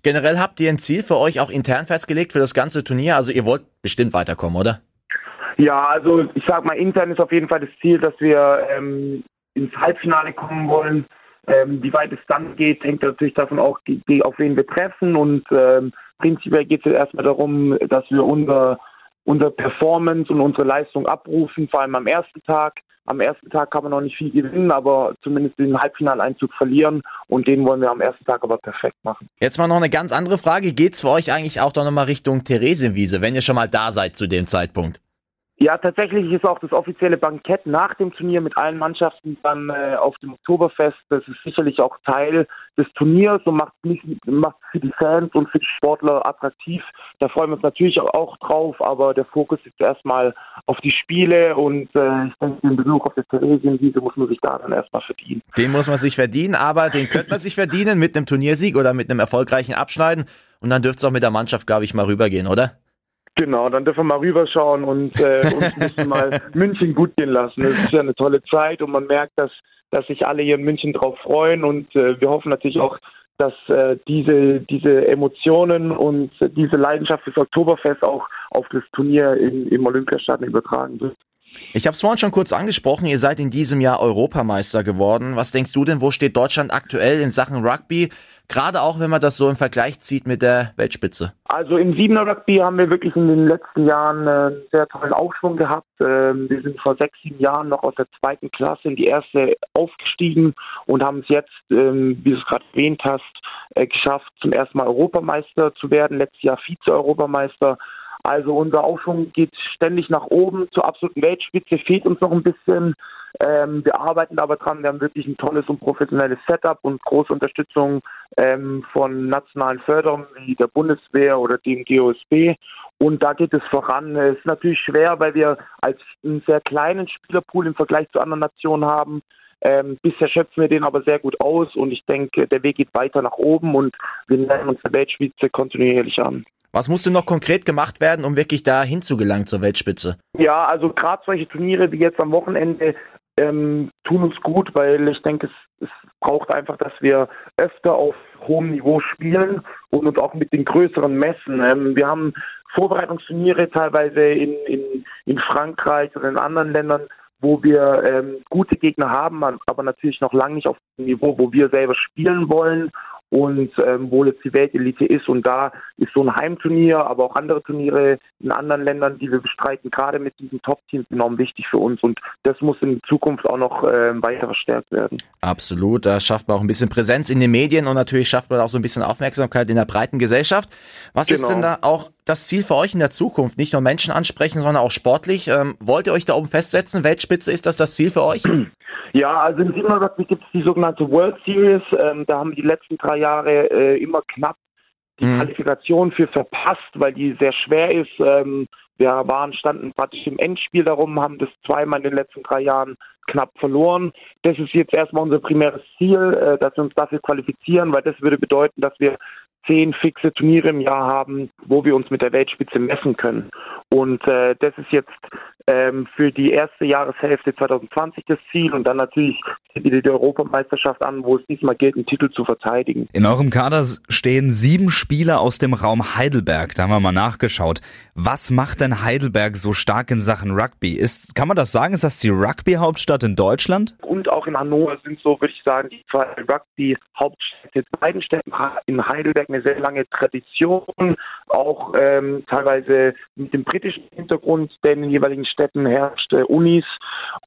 Speaker 3: Generell habt ihr ein Ziel für euch auch intern festgelegt für das ganze Turnier? Also ihr wollt bestimmt weiterkommen, oder?
Speaker 5: Ja, also ich sag mal, intern ist auf jeden Fall das Ziel, dass wir ähm, ins Halbfinale kommen wollen. Ähm, wie weit es dann geht, hängt natürlich davon auch, auf wen wir treffen. Und ähm, prinzipiell geht es erstmal darum, dass wir unser, unser Performance und unsere Leistung abrufen, vor allem am ersten Tag. Am ersten Tag kann man noch nicht viel gewinnen, aber zumindest den Halbfinaleinzug verlieren und den wollen wir am ersten Tag aber perfekt machen.
Speaker 3: Jetzt mal noch eine ganz andere Frage. Geht es für euch eigentlich auch doch nochmal Richtung Theresienwiese, wenn ihr schon mal da seid zu dem Zeitpunkt?
Speaker 5: Ja, tatsächlich ist auch das offizielle Bankett nach dem Turnier mit allen Mannschaften dann äh, auf dem Oktoberfest. Das ist sicherlich auch Teil des Turniers und macht nicht macht für die Fans und für die Sportler attraktiv. Da freuen wir uns natürlich auch drauf, aber der Fokus ist erstmal auf die Spiele und äh, ich denke, den Besuch auf der Theresienwiese muss man sich da dann erstmal verdienen.
Speaker 3: Den muss man sich verdienen, aber den könnte man sich verdienen mit einem Turniersieg oder mit einem erfolgreichen Abschneiden und dann dürfte es auch mit der Mannschaft, glaube ich, mal rübergehen, oder?
Speaker 5: Genau, dann dürfen wir mal rüberschauen und äh, uns ein bisschen mal München gut gehen lassen. Das ist ja eine tolle Zeit und man merkt, dass, dass sich alle hier in München drauf freuen und äh, wir hoffen natürlich auch, dass äh, diese, diese Emotionen und diese Leidenschaft fürs Oktoberfest auch auf das Turnier in, im Olympiastadion übertragen wird.
Speaker 3: Ich habe es vorhin schon kurz angesprochen, ihr seid in diesem Jahr Europameister geworden. Was denkst du denn, wo steht Deutschland aktuell in Sachen Rugby? Gerade auch, wenn man das so im Vergleich zieht mit der Weltspitze.
Speaker 5: Also im Siebener Rugby haben wir wirklich in den letzten Jahren äh, einen sehr tollen Aufschwung gehabt. Ähm, wir sind vor sechs, sieben Jahren noch aus der zweiten Klasse in die erste aufgestiegen und haben es jetzt, ähm, wie du es gerade erwähnt hast, äh, geschafft, zum ersten Mal Europameister zu werden. Letztes Jahr Vize-Europameister. Also unser Aufschwung geht ständig nach oben. Zur absoluten Weltspitze fehlt uns noch ein bisschen. Ähm, wir arbeiten aber dran. Wir haben wirklich ein tolles und professionelles Setup und große Unterstützung ähm, von nationalen Förderern wie der Bundeswehr oder dem GOSB. Und da geht es voran. Es ist natürlich schwer, weil wir als einen sehr kleinen Spielerpool im Vergleich zu anderen Nationen haben. Ähm, bisher schöpfen wir den aber sehr gut aus und ich denke, der Weg geht weiter nach oben und wir nähern uns der Weltspitze kontinuierlich an.
Speaker 3: Was musste noch konkret gemacht werden, um wirklich da hinzugelangen zur Weltspitze?
Speaker 5: Ja, also gerade solche Turniere wie jetzt am Wochenende ähm, tun uns gut, weil ich denke, es, es braucht einfach, dass wir öfter auf hohem Niveau spielen und uns auch mit den größeren messen. Ähm, wir haben Vorbereitungsturniere teilweise in, in, in Frankreich oder in anderen Ländern, wo wir ähm, gute Gegner haben, aber natürlich noch lange nicht auf dem Niveau, wo wir selber spielen wollen und ähm, wo jetzt die Weltelite ist. Und da ist so ein Heimturnier, aber auch andere Turniere in anderen Ländern, die wir bestreiten, gerade mit diesen Top-Teams enorm wichtig für uns. Und das muss in Zukunft auch noch ähm, weiter verstärkt werden.
Speaker 3: Absolut. Da schafft man auch ein bisschen Präsenz in den Medien und natürlich schafft man auch so ein bisschen Aufmerksamkeit in der breiten Gesellschaft. Was genau. ist denn da auch das Ziel für euch in der Zukunft? Nicht nur Menschen ansprechen, sondern auch sportlich. Ähm, wollt ihr euch da oben festsetzen? Weltspitze, ist das das Ziel für euch?
Speaker 5: Ja, also im Siebener Rugby gibt es die sogenannte World Series. Ähm, da haben wir die letzten drei Jahre äh, immer knapp die mhm. Qualifikation für verpasst, weil die sehr schwer ist. Ähm, wir waren, standen praktisch im Endspiel darum, haben das zweimal in den letzten drei Jahren knapp verloren. Das ist jetzt erstmal unser primäres Ziel, äh, dass wir uns dafür qualifizieren, weil das würde bedeuten, dass wir zehn fixe Turniere im Jahr haben, wo wir uns mit der Weltspitze messen können. Und äh, das ist jetzt ähm, für die erste Jahreshälfte 2020 das Ziel und dann natürlich wieder die Europameisterschaft an, wo es diesmal gilt, einen Titel zu verteidigen.
Speaker 4: In eurem Kader stehen sieben Spieler aus dem Raum Heidelberg. Da haben wir mal nachgeschaut. Was macht denn Heidelberg so stark in Sachen Rugby? Ist, kann man das sagen? Ist das die Rugby-Hauptstadt in Deutschland?
Speaker 5: Und auch in Hannover sind so, würde ich sagen, die zwei Rugby-Hauptstädte. Beiden Städten in Heidelberg eine sehr lange Tradition, auch ähm, teilweise mit dem britischen Hintergrund, der in den jeweiligen Städten herrscht, äh, Unis.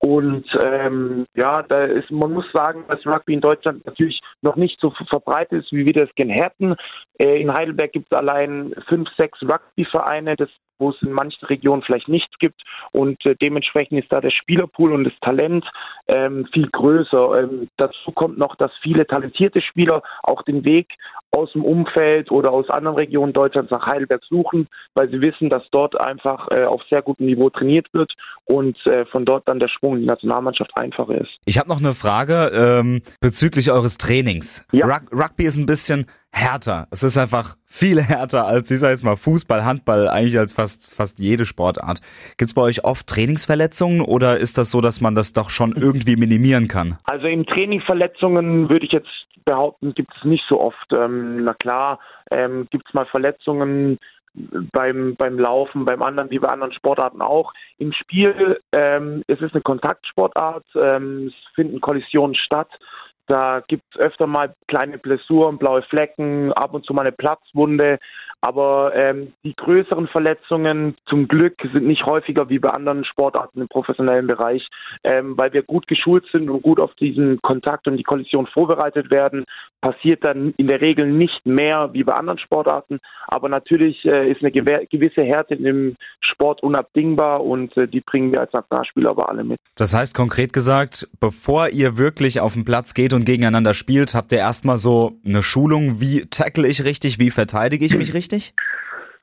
Speaker 5: Und ähm, ja, da ist, man muss sagen, dass Rugby in Deutschland natürlich noch nicht so verbreitet ist, wie wir das gerne hätten. Äh, in Heidelberg gibt es allein fünf, sechs Rugby-Vereine. Das wo es in manchen Regionen vielleicht nichts gibt. Und äh, dementsprechend ist da der Spielerpool und das Talent ähm, viel größer. Ähm, dazu kommt noch, dass viele talentierte Spieler auch den Weg aus dem Umfeld oder aus anderen Regionen Deutschlands nach Heidelberg suchen, weil sie wissen, dass dort einfach äh, auf sehr gutem Niveau trainiert wird und äh, von dort dann der Sprung in die Nationalmannschaft einfacher ist.
Speaker 4: Ich habe noch eine Frage ähm, bezüglich eures Trainings. Ja. Rug Rugby ist ein bisschen härter. Es ist einfach viel härter als, ich sag jetzt mal, Fußball, Handball, eigentlich als fast, fast jede Sportart. Gibt's bei euch oft Trainingsverletzungen oder ist das so, dass man das doch schon irgendwie minimieren kann?
Speaker 5: Also im Training Verletzungen würde ich jetzt behaupten, gibt es nicht so oft. Ähm, na klar, ähm, gibt es mal Verletzungen beim, beim Laufen, beim anderen, wie bei anderen Sportarten auch. Im Spiel ähm, es ist eine Kontaktsportart, ähm, es finden Kollisionen statt. Da gibt es öfter mal kleine Blessuren, blaue Flecken, ab und zu mal eine Platzwunde. Aber ähm, die größeren Verletzungen zum Glück sind nicht häufiger wie bei anderen Sportarten im professionellen Bereich, ähm, weil wir gut geschult sind und gut auf diesen Kontakt und die Kollision vorbereitet werden. Passiert dann in der Regel nicht mehr wie bei anderen Sportarten, aber natürlich äh, ist eine gewisse Härte im Sport unabdingbar und äh, die bringen wir als Nationalspieler aber alle mit.
Speaker 4: Das heißt konkret gesagt, bevor ihr wirklich auf den Platz geht und gegeneinander spielt, habt ihr erstmal so eine Schulung, wie tackle ich richtig, wie verteidige ich mich richtig? richtig?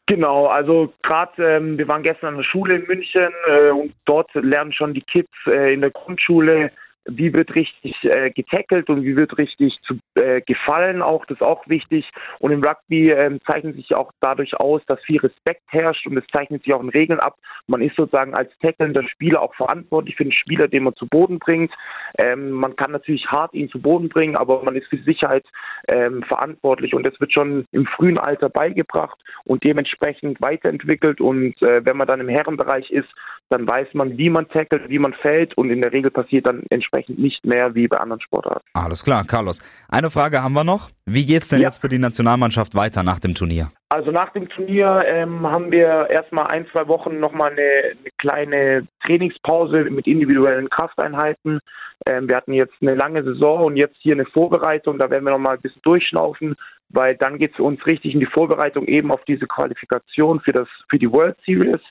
Speaker 5: Genau, also gerade ähm, wir waren gestern an der Schule in München äh, und dort lernen schon die Kids äh, in der Grundschule wie wird richtig äh, getackelt und wie wird richtig zu, äh, gefallen auch, das ist auch wichtig. Und im Rugby ähm, zeichnet sich auch dadurch aus, dass viel Respekt herrscht und es zeichnet sich auch in Regeln ab. Man ist sozusagen als tackelnder Spieler auch verantwortlich für den Spieler, den man zu Boden bringt. Ähm, man kann natürlich hart ihn zu Boden bringen, aber man ist für Sicherheit ähm, verantwortlich und das wird schon im frühen Alter beigebracht und dementsprechend weiterentwickelt. Und äh, wenn man dann im Herrenbereich ist, dann weiß man, wie man tackelt, wie man fällt und in der Regel passiert dann entsprechend nicht mehr wie bei anderen Sportarten.
Speaker 4: Alles klar, Carlos. Eine Frage haben wir noch. Wie geht's denn ja. jetzt für die Nationalmannschaft weiter nach dem Turnier?
Speaker 5: Also nach dem Turnier ähm, haben wir erstmal ein, zwei Wochen nochmal eine, eine kleine Trainingspause mit individuellen Krafteinheiten. Ähm, wir hatten jetzt eine lange Saison und jetzt hier eine Vorbereitung. Da werden wir nochmal ein bisschen durchschnaufen, weil dann geht es uns richtig in die Vorbereitung eben auf diese Qualifikation für das für die World Series.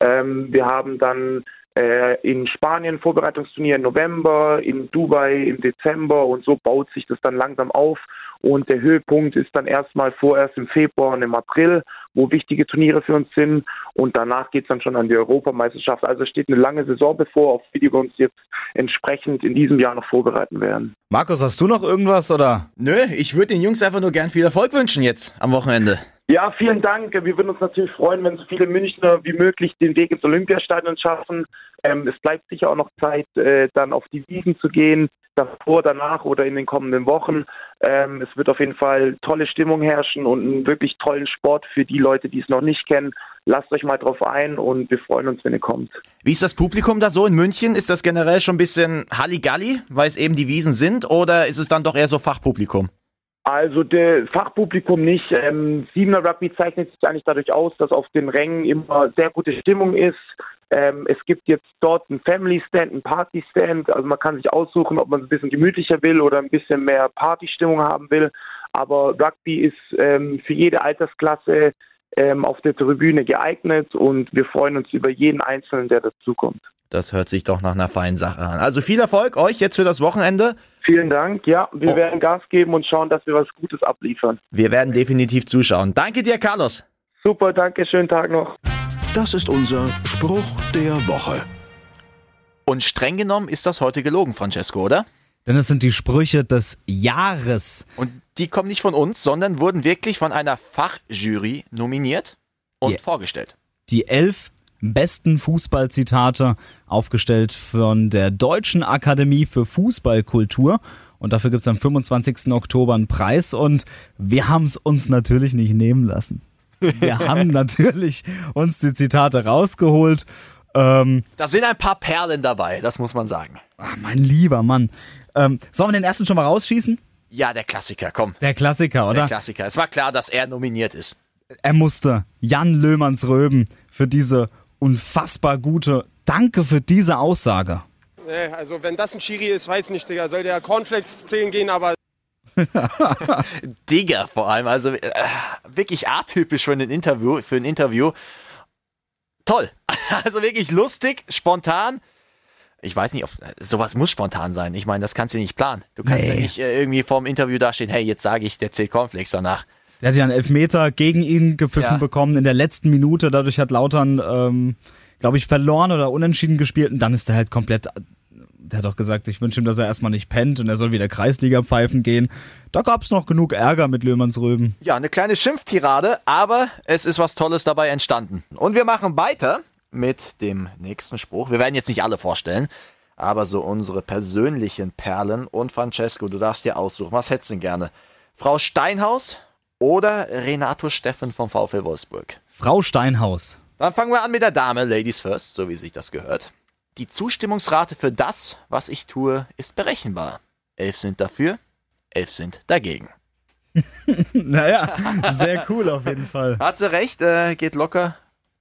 Speaker 5: Ähm, wir haben dann in Spanien Vorbereitungsturnier im November, in Dubai im Dezember und so baut sich das dann langsam auf. Und der Höhepunkt ist dann erstmal vorerst im Februar und im April, wo wichtige Turniere für uns sind. Und danach geht es dann schon an die Europameisterschaft. Also steht eine lange Saison bevor, auf die wir uns jetzt entsprechend in diesem Jahr noch vorbereiten werden.
Speaker 4: Markus, hast du noch irgendwas oder?
Speaker 3: Nö, ich würde den Jungs einfach nur gern viel Erfolg wünschen jetzt am Wochenende.
Speaker 5: Ja, vielen Dank. Wir würden uns natürlich freuen, wenn so viele Münchner wie möglich den Weg ins Olympiastadion schaffen. Ähm, es bleibt sicher auch noch Zeit, äh, dann auf die Wiesen zu gehen, davor, danach oder in den kommenden Wochen. Ähm, es wird auf jeden Fall tolle Stimmung herrschen und einen wirklich tollen Sport für die Leute, die es noch nicht kennen. Lasst euch mal drauf ein und wir freuen uns, wenn ihr kommt.
Speaker 3: Wie ist das Publikum da so in München? Ist das generell schon ein bisschen Halligalli, weil es eben die Wiesen sind, oder ist es dann doch eher so Fachpublikum?
Speaker 5: Also der Fachpublikum nicht. Ähm, Siebener Rugby zeichnet sich eigentlich dadurch aus, dass auf den Rängen immer sehr gute Stimmung ist. Ähm, es gibt jetzt dort einen Family Stand, einen Party Stand. Also man kann sich aussuchen, ob man ein bisschen gemütlicher will oder ein bisschen mehr Partystimmung haben will. Aber Rugby ist ähm, für jede Altersklasse ähm, auf der Tribüne geeignet und wir freuen uns über jeden Einzelnen, der dazukommt.
Speaker 3: Das hört sich doch nach einer feinen Sache an. Also viel Erfolg euch jetzt für das Wochenende.
Speaker 5: Vielen Dank. Ja, wir oh. werden Gas geben und schauen, dass wir was Gutes abliefern.
Speaker 3: Wir werden definitiv zuschauen. Danke dir, Carlos.
Speaker 5: Super, danke. Schönen Tag noch.
Speaker 2: Das ist unser Spruch der Woche.
Speaker 3: Und streng genommen ist das heute gelogen, Francesco, oder?
Speaker 4: Denn es sind die Sprüche des Jahres.
Speaker 3: Und die kommen nicht von uns, sondern wurden wirklich von einer Fachjury nominiert und die, vorgestellt.
Speaker 4: Die elf besten Fußballzitate aufgestellt von der Deutschen Akademie für Fußballkultur. Und dafür gibt es am 25. Oktober einen Preis und wir haben es uns natürlich nicht nehmen lassen. Wir haben natürlich uns die Zitate rausgeholt.
Speaker 3: Ähm, da sind ein paar Perlen dabei, das muss man sagen.
Speaker 4: Ach, mein lieber Mann. Ähm, sollen wir den ersten schon mal rausschießen?
Speaker 3: Ja, der Klassiker, komm.
Speaker 4: Der Klassiker, oder?
Speaker 3: Der Klassiker. Es war klar, dass er nominiert ist.
Speaker 4: Er musste. Jan Löhmanns Röben für diese unfassbar gute. Danke für diese Aussage.
Speaker 7: Nee, also wenn das ein Schiri ist, weiß nicht, Digga. Soll der Cornflakes zählen gehen, aber
Speaker 3: Digga vor allem, also äh, wirklich atypisch für ein Interview, für ein Interview. Toll. Also wirklich lustig, spontan. Ich weiß nicht, ob sowas muss spontan sein. Ich meine, das kannst du nicht planen. Du kannst nee. ja nicht äh, irgendwie vorm Interview dastehen, hey, jetzt sage ich, der zählt Cornflakes danach.
Speaker 4: Der hat ja einen Elfmeter gegen ihn gepfiffen ja. bekommen in der letzten Minute. Dadurch hat Lautern, ähm, glaube ich, verloren oder unentschieden gespielt. Und dann ist er halt komplett der hat doch gesagt, ich wünsche ihm, dass er erstmal nicht pennt und er soll wieder Kreisliga pfeifen gehen. Da gab's noch genug Ärger mit Löhmannsröben.
Speaker 3: Ja, eine kleine Schimpftirade, aber es ist was Tolles dabei entstanden. Und wir machen weiter mit dem nächsten Spruch. Wir werden jetzt nicht alle vorstellen, aber so unsere persönlichen Perlen. Und Francesco, du darfst dir aussuchen, was hättest du denn gerne? Frau Steinhaus oder Renato Steffen vom VfL Wolfsburg?
Speaker 4: Frau Steinhaus.
Speaker 3: Dann fangen wir an mit der Dame, Ladies first, so wie sich das gehört. Die Zustimmungsrate für das, was ich tue, ist berechenbar. Elf sind dafür, elf sind dagegen.
Speaker 4: naja, sehr cool auf jeden Fall.
Speaker 3: Hat sie recht, äh, geht locker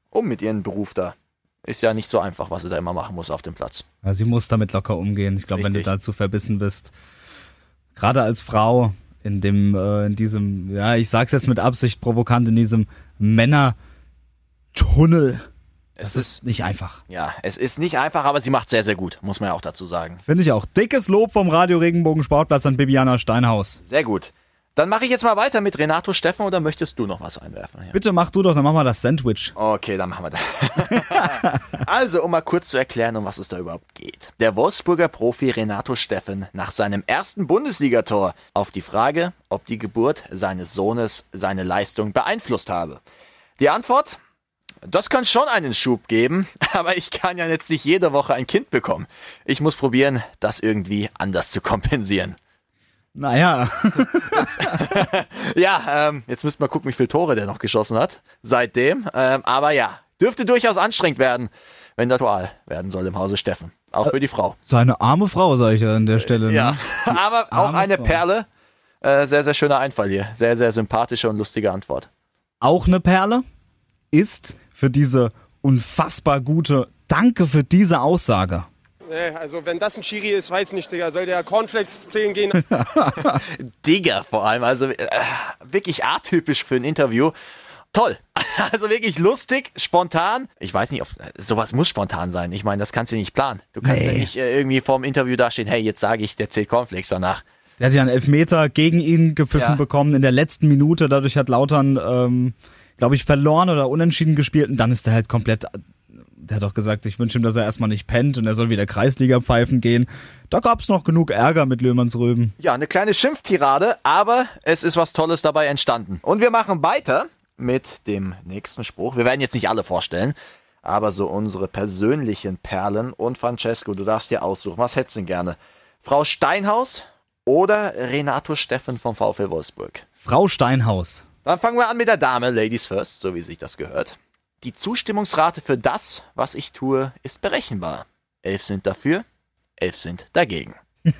Speaker 3: um mit ihrem Beruf da. Ist ja nicht so einfach, was sie da immer machen muss auf dem Platz.
Speaker 4: Ja, sie muss damit locker umgehen. Ich glaube, wenn du dazu verbissen bist, gerade als Frau in dem, äh, in diesem, ja, ich sag's jetzt mit Absicht provokant, in diesem Männer-Tunnel.
Speaker 3: Es ist,
Speaker 4: ist nicht einfach.
Speaker 3: ja, es ist nicht einfach, aber sie macht sehr, sehr gut, muss man ja auch dazu sagen.
Speaker 4: Finde ich auch. Dickes Lob vom Radio Regenbogen Sportplatz an Bibiana Steinhaus.
Speaker 3: Sehr gut. Dann mache ich jetzt mal weiter mit Renato Steffen oder möchtest du noch was einwerfen? Ja.
Speaker 4: Bitte mach du doch, dann machen wir das Sandwich.
Speaker 3: Okay, dann machen wir das. also, um mal kurz zu erklären, um was es da überhaupt geht. Der Wolfsburger Profi Renato Steffen nach seinem ersten Bundesligator auf die Frage, ob die Geburt seines Sohnes seine Leistung beeinflusst habe. Die Antwort? Das kann schon einen Schub geben, aber ich kann ja jetzt nicht jede Woche ein Kind bekommen. Ich muss probieren, das irgendwie anders zu kompensieren.
Speaker 4: Naja,
Speaker 3: Ja, ähm, jetzt müssten wir gucken, wie viele Tore der noch geschossen hat seitdem. Ähm, aber ja, dürfte durchaus anstrengend werden, wenn das Wahl werden soll im Hause Steffen. Auch für die Frau.
Speaker 4: seine arme Frau, sage ich ja an der Stelle.
Speaker 3: Ja,
Speaker 4: Ne?
Speaker 3: aber auch eine
Speaker 4: Frau.
Speaker 3: Perle. Äh, sehr, sehr schöner Einfall hier. Sehr, sehr sympathische und lustige Antwort.
Speaker 4: Auch eine Perle ist für diese unfassbar gute Danke für diese Aussage.
Speaker 7: Nee, also wenn das ein Schiri ist, weiß nicht, Digga. Soll der Cornflakes 10 gehen?
Speaker 3: Digger vor allem. Also äh, wirklich atypisch für ein Interview. Toll. Also wirklich lustig, spontan. Ich weiß nicht, ob sowas muss spontan sein. Ich meine, das kannst du nicht planen. Du kannst ja
Speaker 4: Nee.
Speaker 3: nicht äh, irgendwie vorm Interview dastehen, hey, jetzt sage ich, der zählt Cornflakes danach.
Speaker 4: Der hat ja einen Elfmeter gegen ihn gepfiffen
Speaker 3: Ja.
Speaker 4: bekommen in der letzten Minute. Dadurch hat Lautern, ähm, glaube ich, verloren oder unentschieden gespielt. Und dann ist er halt komplett. Der hat doch gesagt, ich wünsche ihm, dass er erstmal nicht pennt und er soll wieder Kreisliga pfeifen gehen. Da gab's noch genug Ärger mit Löhmannsröben.
Speaker 3: Ja, eine kleine Schimpftirade, aber es ist was Tolles dabei entstanden. Und wir machen weiter mit dem nächsten Spruch. Wir werden jetzt nicht alle vorstellen, aber so unsere persönlichen Perlen. Und Francesco, du darfst dir aussuchen, was hättest du denn gerne? Frau Steinhaus oder Renato Steffen vom VfL Wolfsburg?
Speaker 4: Frau Steinhaus.
Speaker 3: Dann fangen wir an mit der Dame, Ladies first, so wie sich das gehört. Die Zustimmungsrate für das, was ich tue, ist berechenbar. Elf sind dafür, elf sind dagegen.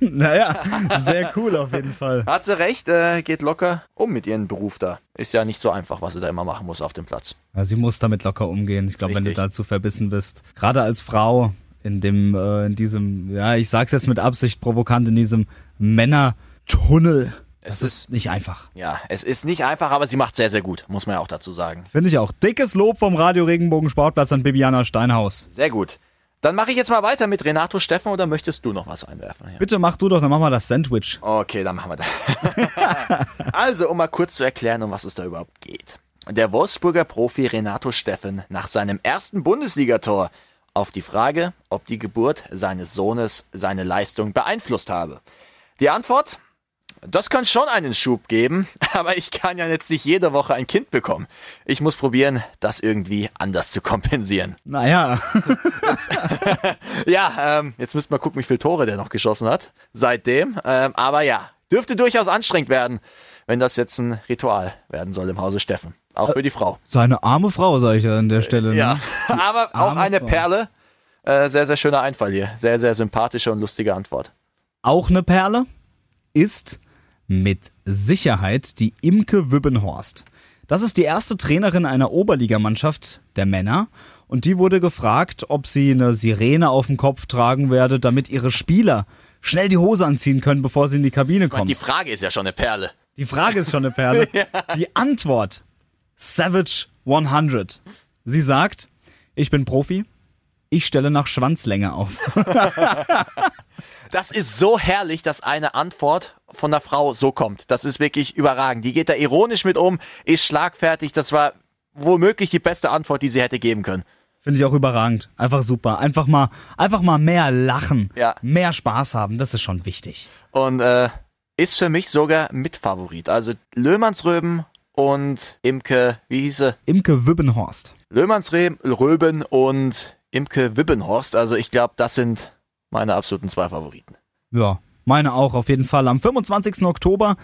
Speaker 4: Naja, sehr cool auf jeden Fall.
Speaker 3: Hat sie recht, äh, geht locker um mit ihrem Beruf da. Ist ja nicht so einfach, was sie da immer machen muss auf dem Platz.
Speaker 4: Ja, sie muss damit locker umgehen. Ich glaube, wenn du dazu verbissen bist, gerade als Frau in dem, äh, in diesem, ja, ich sag's jetzt mit Absicht provokant, in diesem Männer-Tunnel.
Speaker 3: Es
Speaker 4: Das ist nicht einfach.
Speaker 3: Ja, es ist nicht einfach, aber sie macht sehr, sehr gut, muss man ja auch dazu sagen.
Speaker 4: Finde ich auch. Dickes Lob vom Radio Regenbogen Sportplatz an Bibiana Steinhaus.
Speaker 3: Sehr gut. Dann mache ich jetzt mal weiter mit Renato Steffen oder möchtest du noch was einwerfen? Ja.
Speaker 4: Bitte mach du doch, dann machen wir das Sandwich.
Speaker 3: Okay, dann machen wir das. also, um mal kurz zu erklären, um was es da überhaupt geht. Der Wolfsburger Profi Renato Steffen nach seinem ersten Bundesligator auf die Frage, ob die Geburt seines Sohnes seine Leistung beeinflusst habe. Die Antwort? Das kann schon einen Schub geben, aber ich kann ja jetzt nicht jede Woche ein Kind bekommen. Ich muss probieren, das irgendwie anders zu kompensieren.
Speaker 4: Naja,
Speaker 3: Ja, ähm, jetzt müssten wir gucken, wie viele Tore der noch geschossen hat seitdem. Ähm, aber ja, dürfte durchaus anstrengend werden, wenn das jetzt ein Ritual werden soll im Hause Steffen. Auch für die Frau.
Speaker 4: seine arme Frau, sage ich ja an der Stelle. Ne?
Speaker 3: Ja, aber auch eine
Speaker 4: Frau.
Speaker 3: Perle. Äh, sehr, sehr schöner Einfall hier. Sehr, sehr sympathische und lustige Antwort.
Speaker 4: Auch eine Perle ist mit Sicherheit die Imke Wübbenhorst. Das ist die erste Trainerin einer Oberligamannschaft der Männer und die wurde gefragt, ob sie eine Sirene auf dem Kopf tragen werde, damit ihre Spieler schnell die Hose anziehen können, bevor sie in die Kabine kommen.
Speaker 3: Die Frage ist ja schon eine Perle.
Speaker 4: Die Frage ist schon eine Perle. Die Antwort Savage 100. Sie sagt, ich bin Profi, ich stelle nach Schwanzlänge auf.
Speaker 3: Das ist so herrlich, dass eine Antwort von der Frau so kommt. Das ist wirklich überragend. Die geht da ironisch mit um, ist schlagfertig. Das war womöglich die beste Antwort, die sie hätte geben können.
Speaker 4: Finde ich auch überragend. Einfach super. Einfach mal, einfach mal mehr lachen.
Speaker 3: Ja.
Speaker 4: Mehr Spaß haben. Das ist schon wichtig.
Speaker 3: Und äh, ist für mich sogar Mitfavorit. Also Löhmannsröben und Imke, wie hieße?
Speaker 4: Imke Wübbenhorst.
Speaker 3: Löhmannsröben und Imke Wibbenhorst. Also ich glaube, das sind meine absoluten zwei Favoriten.
Speaker 4: Ja, meine auch auf jeden Fall. Am 25. Oktober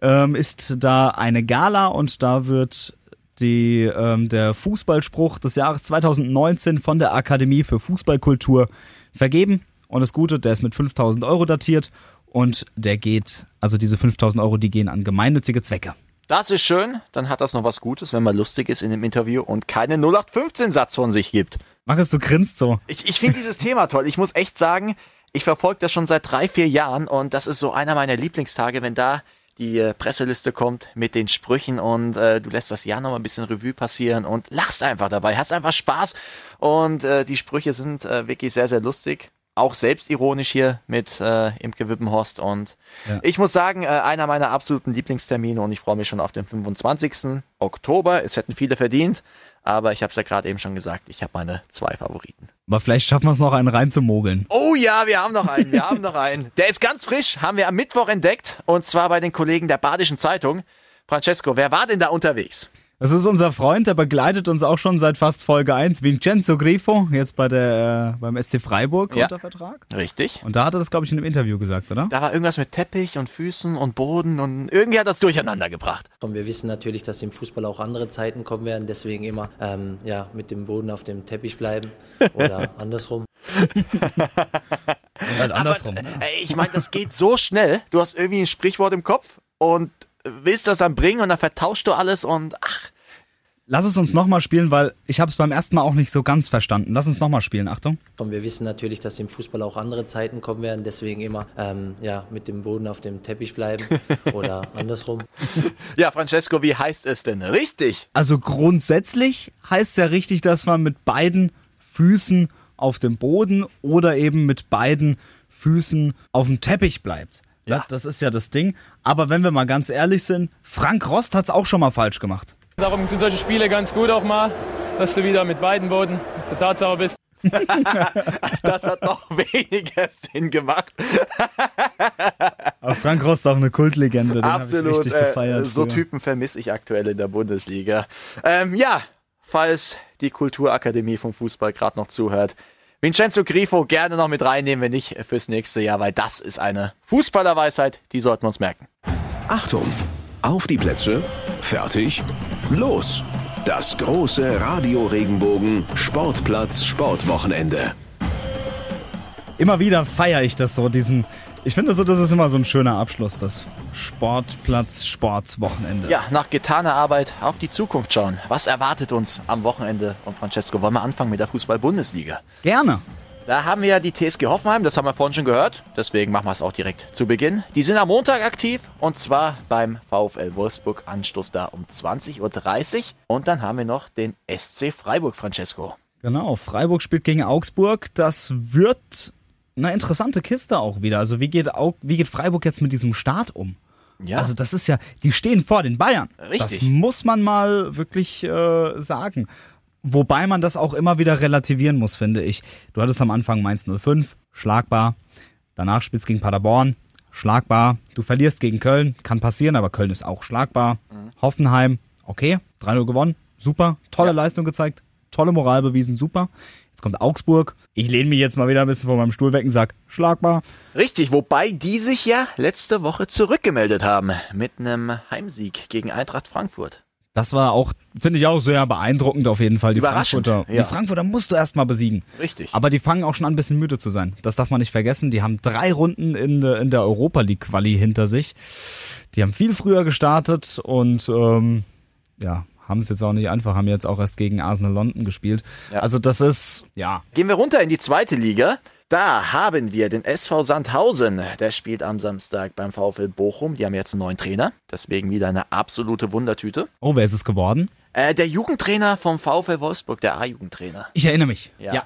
Speaker 4: ähm, ist da eine Gala und da wird die, ähm, der Fußballspruch des Jahres 2019 von der Akademie für Fußballkultur vergeben. Und das Gute, der ist mit 5000 Euro datiert und der geht, also diese 5000 Euro, die gehen an gemeinnützige Zwecke.
Speaker 3: Das ist schön, dann hat das noch was Gutes, wenn man lustig ist in dem Interview und keinen 0815-Satz von sich gibt.
Speaker 4: Markus, du grinst so.
Speaker 3: Ich, ich finde dieses Thema toll. Ich muss echt sagen, ich verfolge das schon seit drei, vier Jahren und das ist so einer meiner Lieblingstage, wenn da die äh, Presseliste kommt mit den Sprüchen und äh, du lässt das Jahr noch mal ein bisschen Revue passieren und lachst einfach dabei, hast einfach Spaß und äh, die Sprüche sind äh, wirklich sehr, sehr lustig. Auch selbstironisch hier mit äh, Imke Wippenhorst und
Speaker 4: Ja.
Speaker 3: ich muss sagen, äh, einer meiner absoluten Lieblingstermine und ich freue mich schon auf den 25. Oktober. Es hätten viele verdient, aber ich habe es ja gerade eben schon gesagt, ich habe meine zwei Favoriten.
Speaker 4: Aber vielleicht schaffen wir es noch, einen reinzumogeln.
Speaker 3: Oh ja, wir haben noch einen, wir haben noch einen. Der ist ganz frisch, haben wir am Mittwoch entdeckt und zwar bei den Kollegen der Badischen Zeitung. Francesco, wer war denn da unterwegs?
Speaker 4: Das ist unser Freund, der begleitet uns auch schon seit fast Folge 1, Vincenzo Grifo, jetzt bei der, äh, beim SC Freiburg
Speaker 3: Ja.
Speaker 4: unter Vertrag.
Speaker 3: Richtig.
Speaker 4: Und da hat er das, glaube ich, in einem Interview gesagt, oder?
Speaker 3: Da war irgendwas mit Teppich und Füßen und Boden und irgendwie hat das durcheinander gebracht.
Speaker 8: Und wir wissen natürlich, dass im Fußball auch andere Zeiten kommen werden, deswegen immer ähm, ja, mit dem Boden auf dem Teppich bleiben oder andersrum.
Speaker 4: Halt andersrum.
Speaker 3: Aber, äh, ich meine, das geht so schnell. Du hast irgendwie ein Sprichwort im Kopf und willst das dann bringen und dann vertauschst du alles und ach,
Speaker 4: Lass es uns nochmal spielen, weil ich habe es beim ersten Mal auch nicht so ganz verstanden. Lass uns nochmal spielen, Achtung.
Speaker 8: Und wir wissen natürlich, dass im Fußball auch andere Zeiten kommen werden, deswegen immer ähm, ja, mit dem Boden auf dem Teppich bleiben oder andersrum.
Speaker 3: ja, Francesco, wie heißt es denn richtig?
Speaker 4: Also grundsätzlich heißt es ja richtig, dass man mit beiden Füßen auf dem Boden oder eben mit beiden Füßen auf dem Teppich bleibt.
Speaker 3: Ja.
Speaker 4: Das ist ja das Ding. Aber wenn wir mal ganz ehrlich sind, Frank Rost hat es auch schon mal falsch gemacht.
Speaker 9: Darum sind solche Spiele ganz gut auch mal, dass du wieder mit beiden Boden auf der Tatsache bist.
Speaker 3: Das hat noch weniger Sinn gemacht.
Speaker 4: Aber Frank Rost ist auch eine Kultlegende. Den
Speaker 3: Absolut.
Speaker 4: Ich richtig
Speaker 3: Äh,
Speaker 4: gefeiert
Speaker 3: so
Speaker 4: früher.
Speaker 3: Typen vermisse ich aktuell in der Bundesliga. Ähm, ja, falls die Kulturakademie vom Fußball gerade noch zuhört. Vincenzo Grifo gerne noch mit reinnehmen, wenn nicht fürs nächste Jahr, weil das ist eine Fußballerweisheit, die sollten wir uns merken.
Speaker 2: Achtung! Auf die Plätze, fertig, los! Das große Radio Regenbogen Sportplatz Sportwochenende.
Speaker 4: Immer wieder feiere ich das so, diesen. Ich finde so, das ist immer so ein schöner Abschluss, das Sportplatz Sportswochenende.
Speaker 3: Ja, nach getaner Arbeit auf die Zukunft schauen. Was erwartet uns am Wochenende? Und Francesco, wollen wir anfangen mit der Fußball-Bundesliga?
Speaker 4: Gerne.
Speaker 3: Da haben wir ja die TSG Hoffenheim, das haben wir vorhin schon gehört. Deswegen machen wir es auch direkt zu Beginn. Die sind am Montag aktiv und zwar beim VfL Wolfsburg. Anstoß da um 20.30 Uhr. Und dann haben wir noch den SC Freiburg, Francesco.
Speaker 4: Genau, Freiburg spielt gegen Augsburg. Das wird eine interessante Kiste auch wieder. Also wie geht, Aug wie geht Freiburg jetzt mit diesem Start um?
Speaker 3: Ja.
Speaker 4: Also das ist ja, die stehen vor den Bayern.
Speaker 3: Richtig.
Speaker 4: Das muss man mal wirklich äh, sagen. Wobei man das auch immer wieder relativieren muss, finde ich. Du hattest am Anfang Mainz 05, schlagbar. Danach spielst gegen Paderborn, schlagbar. Du verlierst gegen Köln, kann passieren, aber Köln ist auch schlagbar. Hoffenheim, okay, 3-0 gewonnen, super, tolle Leistung gezeigt, tolle Moral bewiesen, super. Jetzt kommt Augsburg. Ich lehne mich jetzt mal wieder ein bisschen von meinem Stuhl weg und sag, schlagbar.
Speaker 3: Richtig, wobei die sich ja letzte Woche zurückgemeldet haben mit einem Heimsieg gegen Eintracht Frankfurt.
Speaker 4: Das war auch, finde ich auch sehr beeindruckend auf jeden Fall. Die Frankfurter,
Speaker 3: ja.
Speaker 4: die Frankfurter musst du erstmal besiegen.
Speaker 3: Richtig.
Speaker 4: Aber die fangen auch schon an, ein bisschen müde zu sein. Das darf man nicht vergessen. Die haben drei Runden in, der- in der Europa League Quali hinter sich. Die haben viel früher gestartet und ähm, ja, haben es jetzt auch nicht einfach, haben jetzt auch erst gegen Arsenal London gespielt.
Speaker 3: Ja.
Speaker 4: Also das ist, ja,
Speaker 3: Gehen wir runter in die zweite Liga. Da haben wir den SV Sandhausen. Der spielt am Samstag beim VfL Bochum. Die haben jetzt einen neuen Trainer. Deswegen wieder eine absolute Wundertüte.
Speaker 4: oh, wer ist es geworden?
Speaker 3: Äh, der Jugendtrainer vom VfL Wolfsburg, der A-Jugendtrainer.
Speaker 4: Ich erinnere mich.
Speaker 3: Ja.
Speaker 4: ja.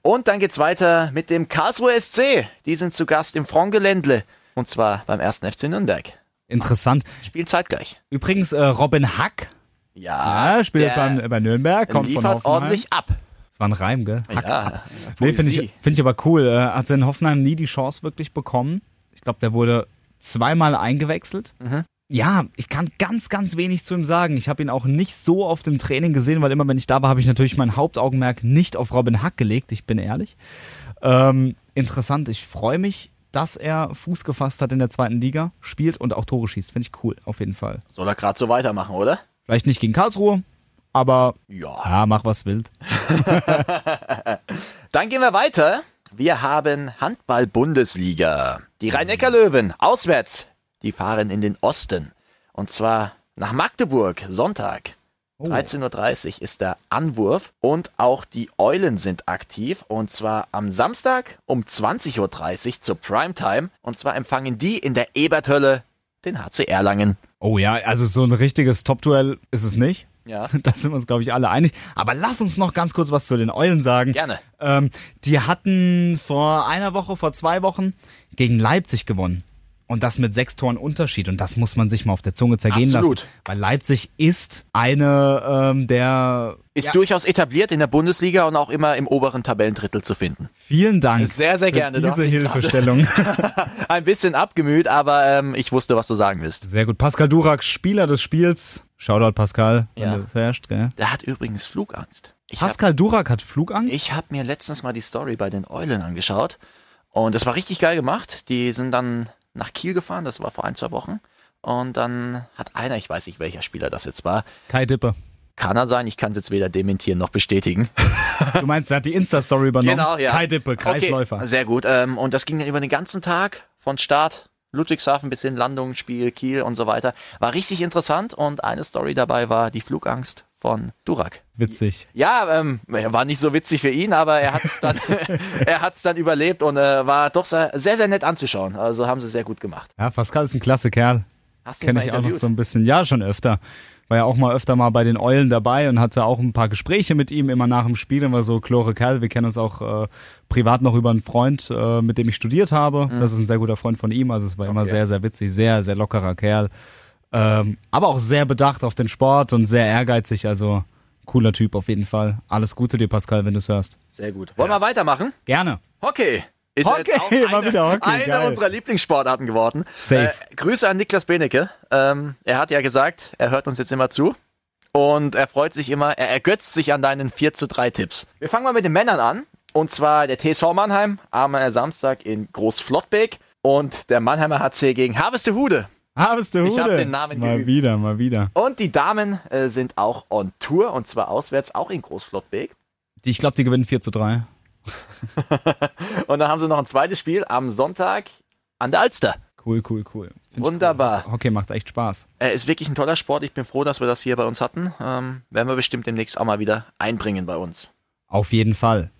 Speaker 3: Und dann geht's weiter mit dem Karlsruhe SC. Die sind zu Gast im Frongeländle. Und zwar beim ersten FC Nürnberg.
Speaker 4: Interessant.
Speaker 3: Spielen zeitgleich.
Speaker 4: Übrigens, äh, Robin Hack
Speaker 3: Ja,
Speaker 4: ja, spielt jetzt
Speaker 3: der
Speaker 4: beim, bei Nürnberg, kommt von
Speaker 3: liefert
Speaker 4: Hoffenheim.
Speaker 3: ordentlich ab.
Speaker 4: Das war ein Reim, gell? Hack.
Speaker 3: Ja,
Speaker 4: Nee, finde ich, find ich aber cool. Er hat in Hoffenheim nie die Chance wirklich bekommen. Ich glaube, der wurde zweimal eingewechselt.
Speaker 3: Mhm.
Speaker 4: Ja, ich kann ganz, ganz wenig zu ihm sagen. Ich habe ihn auch nicht so auf dem Training gesehen, weil immer, wenn ich da war, habe ich natürlich mein Hauptaugenmerk nicht auf Robin Hack gelegt. Ich bin ehrlich. Ähm, interessant. Ich freue mich, dass er Fuß gefasst hat in der zweiten Liga, spielt und auch Tore schießt. Finde ich cool, auf jeden Fall.
Speaker 3: Soll er gerade so weitermachen, oder?
Speaker 4: Vielleicht nicht gegen Karlsruhe, aber
Speaker 3: Ja.
Speaker 4: ja, mach was wild.
Speaker 3: Dann gehen wir weiter. Wir haben Handball-Bundesliga. Die Rhein-Neckar-Löwen auswärts. Die fahren in den Osten. Und zwar nach Magdeburg, Sonntag. 13.30 Uhr ist der Anwurf und auch die Eulen sind aktiv und zwar am Samstag um 20.30 Uhr zur Primetime und zwar empfangen die in der Eberthölle den HC Erlangen.
Speaker 4: Oh ja, also so ein richtiges Top-Duell ist es nicht.
Speaker 3: Ja.
Speaker 4: Da sind wir uns, glaube ich, alle einig. Aber lass uns noch ganz kurz was zu den Eulen sagen.
Speaker 3: Gerne.
Speaker 4: Ähm, die hatten vor einer Woche, vor zwei Wochen gegen Leipzig gewonnen. Und das mit sechs Toren Unterschied. Und das muss man sich mal auf der Zunge zergehen
Speaker 3: Absolut.
Speaker 4: lassen. Weil Leipzig ist eine ähm, der...
Speaker 3: Ist durchaus etabliert in der Bundesliga und auch immer im oberen Tabellendrittel zu finden.
Speaker 4: Vielen Dank
Speaker 3: Sehr, sehr
Speaker 4: für
Speaker 3: gerne. Hast
Speaker 4: diese Hilfestellung.
Speaker 3: Ein bisschen abgemüht, aber ähm, ich wusste, was du sagen willst.
Speaker 4: Sehr gut. Pascal Durak, Spieler des Spiels. Shoutout Pascal, wenn
Speaker 3: Ja.
Speaker 4: du herrscht. Gell?
Speaker 3: Der hat übrigens Flugangst. Ich hab-
Speaker 4: Pascal Durak hat Flugangst?
Speaker 3: Ich habe mir letztens mal die Story bei den Eulen angeschaut und das war richtig geil gemacht. Die sind dann nach Kiel gefahren, das war vor ein, zwei Wochen. Und dann hat einer, ich weiß nicht welcher Spieler das jetzt war,
Speaker 4: Kai Dippe.
Speaker 3: kann er sein, ich kann es jetzt weder dementieren noch bestätigen.
Speaker 4: Du meinst, er hat die Insta-Story übernommen?
Speaker 3: Genau, ja.
Speaker 4: Kai Dippe, Kreisläufer.
Speaker 3: Okay, sehr gut. Ähm, und das ging dann über den ganzen Tag von Start Ludwigshafen bis hin Landung, Spiel, Kiel und so weiter. War richtig interessant und eine Story dabei war die Flugangst von Durak.
Speaker 4: Witzig.
Speaker 3: Ja, ähm, war nicht so witzig für ihn, aber er hat's dann, er hat's dann überlebt und äh, war doch sehr, sehr, nett anzuschauen. Also haben sie sehr gut gemacht.
Speaker 4: Ja, Pascal ist ein klasse Kerl.
Speaker 3: Hast du
Speaker 4: Kenne ich auch noch so ein bisschen. Ja, schon öfter. War ja auch mal öfter mal bei den Eulen dabei und hatte auch ein paar Gespräche mit ihm, immer nach dem Spiel. Immer so, Chlore Kerl, wir kennen uns auch äh, privat noch über einen Freund, äh, mit dem ich studiert habe. Das ist ein sehr guter Freund von ihm. Also es war immer
Speaker 3: Mhm. Okay.
Speaker 4: sehr, sehr witzig, sehr, sehr lockerer Kerl. Ähm, aber auch sehr bedacht auf den Sport und sehr ehrgeizig. Also cooler Typ auf jeden Fall. Alles Gute dir, Pascal, wenn du es hörst.
Speaker 3: Sehr gut. Wollen wir weitermachen?
Speaker 4: Gerne.
Speaker 3: Hockey. Ist ja
Speaker 4: Hockey,
Speaker 3: jetzt auch
Speaker 4: mal
Speaker 3: eine,
Speaker 4: wieder Hockey,
Speaker 3: eine
Speaker 4: geil.
Speaker 3: unserer Lieblingssportarten geworden.
Speaker 4: Safe.
Speaker 3: Äh, Grüße an Niklas Benecke. Ähm, er hat ja gesagt, er hört uns jetzt immer zu. Und er freut sich immer, er ergötzt sich an deinen 4 zu 3 Tipps. Wir fangen mal mit den Männern an. Und zwar der TSV Mannheim am äh, Samstag in Großflottbeek. Und der Mannheimer HC gegen Harvestehude.
Speaker 4: Harvestehude.
Speaker 3: Ich hab den Namen
Speaker 4: Mal
Speaker 3: geübt.
Speaker 4: wieder, mal wieder.
Speaker 3: Und die Damen äh, sind auch on Tour. Und zwar auswärts auch in Großflottbeek.
Speaker 4: Die, ich glaube, die gewinnen 4 zu 3.
Speaker 3: Und dann haben sie noch ein zweites Spiel am Sonntag an der Alster.
Speaker 4: Cool, cool, cool. Find
Speaker 3: Wunderbar.
Speaker 4: Cool. Hockey macht echt Spaß.
Speaker 3: Er ist wirklich ein toller Sport. Ich bin froh, dass wir das hier bei uns hatten. Ähm, werden wir bestimmt demnächst auch mal wieder einbringen bei uns.
Speaker 4: Auf jeden Fall.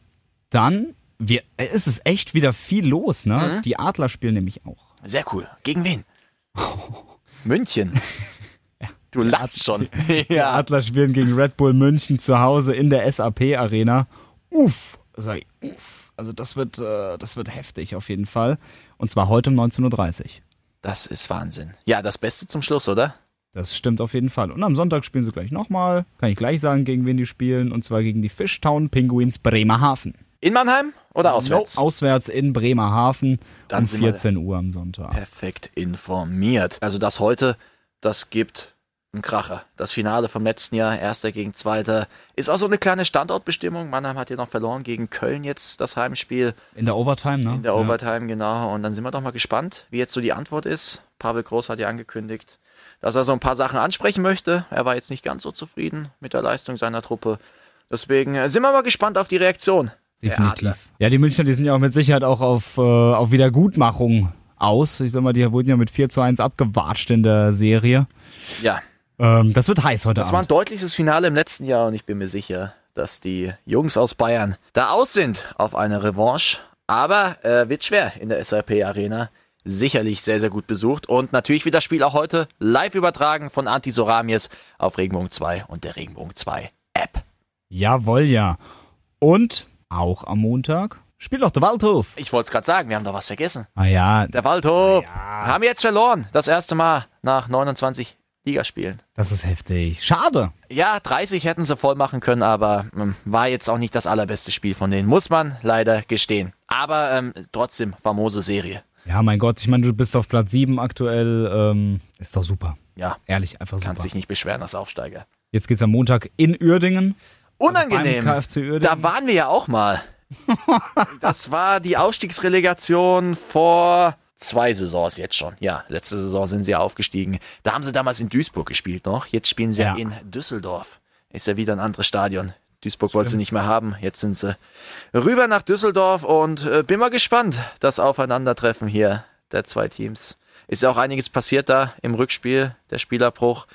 Speaker 4: Dann, wir, äh, es ist echt wieder viel los, ne?
Speaker 3: Mhm.
Speaker 4: Die Adler spielen nämlich auch.
Speaker 3: Sehr cool. Gegen wen? München. Du lachst schon.
Speaker 4: Die
Speaker 3: ja.
Speaker 4: Adler spielen gegen Red Bull München zu Hause in der SAP Arena. Uff, sag ich, uff. Also das wird, äh, das wird heftig auf jeden Fall. Und zwar heute um 19.30 Uhr.
Speaker 3: Das ist Wahnsinn. Ja, das Beste zum Schluss, oder?
Speaker 4: Das stimmt auf jeden Fall. Und am Sonntag spielen sie gleich nochmal. Kann ich gleich sagen, gegen wen die spielen. Und zwar gegen die Fishtown Penguins Bremerhaven.
Speaker 3: In Mannheim oder auswärts?
Speaker 4: No, auswärts in Bremerhaven
Speaker 3: Dann
Speaker 4: um
Speaker 3: sind wir-
Speaker 4: 14 Uhr am Sonntag.
Speaker 3: Perfekt informiert. Also das heute, das gibt einen Kracher. Das Finale vom letzten Jahr, Erster gegen Zweiter, ist auch so eine kleine Standortbestimmung. Mannheim hat ja noch verloren gegen Köln jetzt das Heimspiel.
Speaker 4: In der Overtime, ne?
Speaker 3: In der
Speaker 4: Ja.
Speaker 3: Overtime, genau. Und dann sind wir doch mal gespannt, wie jetzt so die Antwort ist. Pavel Groß hat ja angekündigt, dass er so ein paar Sachen ansprechen möchte. Er war jetzt nicht ganz so zufrieden mit der Leistung seiner Truppe. Deswegen äh, sind wir mal gespannt auf die Reaktion.
Speaker 4: Definitiv. Ja, die Münchner, die sind ja auch mit Sicherheit auch auf, äh, auf Wiedergutmachung aus. Ich sag mal, die wurden ja mit 4 zu 1 abgewatscht in der Serie.
Speaker 3: Ja,
Speaker 4: Ähm, das wird heiß heute
Speaker 3: das war ein
Speaker 4: Abend.
Speaker 3: deutliches Finale im letzten Jahr und ich bin mir sicher, dass die Jungs aus Bayern da aus sind auf eine Revanche. Aber äh, wird schwer in der SAP Arena. Sicherlich sehr, sehr gut besucht. Und natürlich wird das Spiel auch heute live übertragen von Anti Soramies auf Regenbogen 2 und der Regenbogen 2 App.
Speaker 4: Jawohl, ja. Und auch am Montag spielt auch der Waldhof.
Speaker 3: Ich wollte es gerade sagen, wir haben doch was vergessen.
Speaker 4: Ah ja,
Speaker 3: Der Waldhof. Haben jetzt verloren. Das erste Mal nach 29 Liga spielen.
Speaker 4: Das ist heftig. Schade.
Speaker 3: Ja, 30 hätten sie voll machen können, aber ähm, war jetzt auch nicht das allerbeste Spiel von denen, muss man leider gestehen. Aber ähm, trotzdem, famose Serie.
Speaker 4: Ja, mein Gott, ich meine, du bist auf Platz 7 aktuell. Ähm, ist doch super.
Speaker 3: Ja,
Speaker 4: Ehrlich, einfach super.
Speaker 3: kannst dich nicht beschweren als Aufsteiger.
Speaker 4: Jetzt geht's am Montag in Uerdingen.
Speaker 3: Unangenehm.
Speaker 4: KFC Uerdingen.
Speaker 3: Da waren wir ja auch mal. Das war die Ausstiegsrelegation vor zwei Saisons jetzt schon. Ja, letzte Saison sind sie ja aufgestiegen. Da haben sie damals in Duisburg gespielt noch. Jetzt spielen sie ja,
Speaker 4: Ja.
Speaker 3: in Düsseldorf. Ist ja wieder ein anderes Stadion. Duisburg wollte sie nicht mehr haben. Jetzt sind sie rüber nach Düsseldorf und äh, bin mal gespannt, das Aufeinandertreffen hier der zwei Teams. Ist ja auch einiges passiert da im Rückspiel, der Spielerbruch.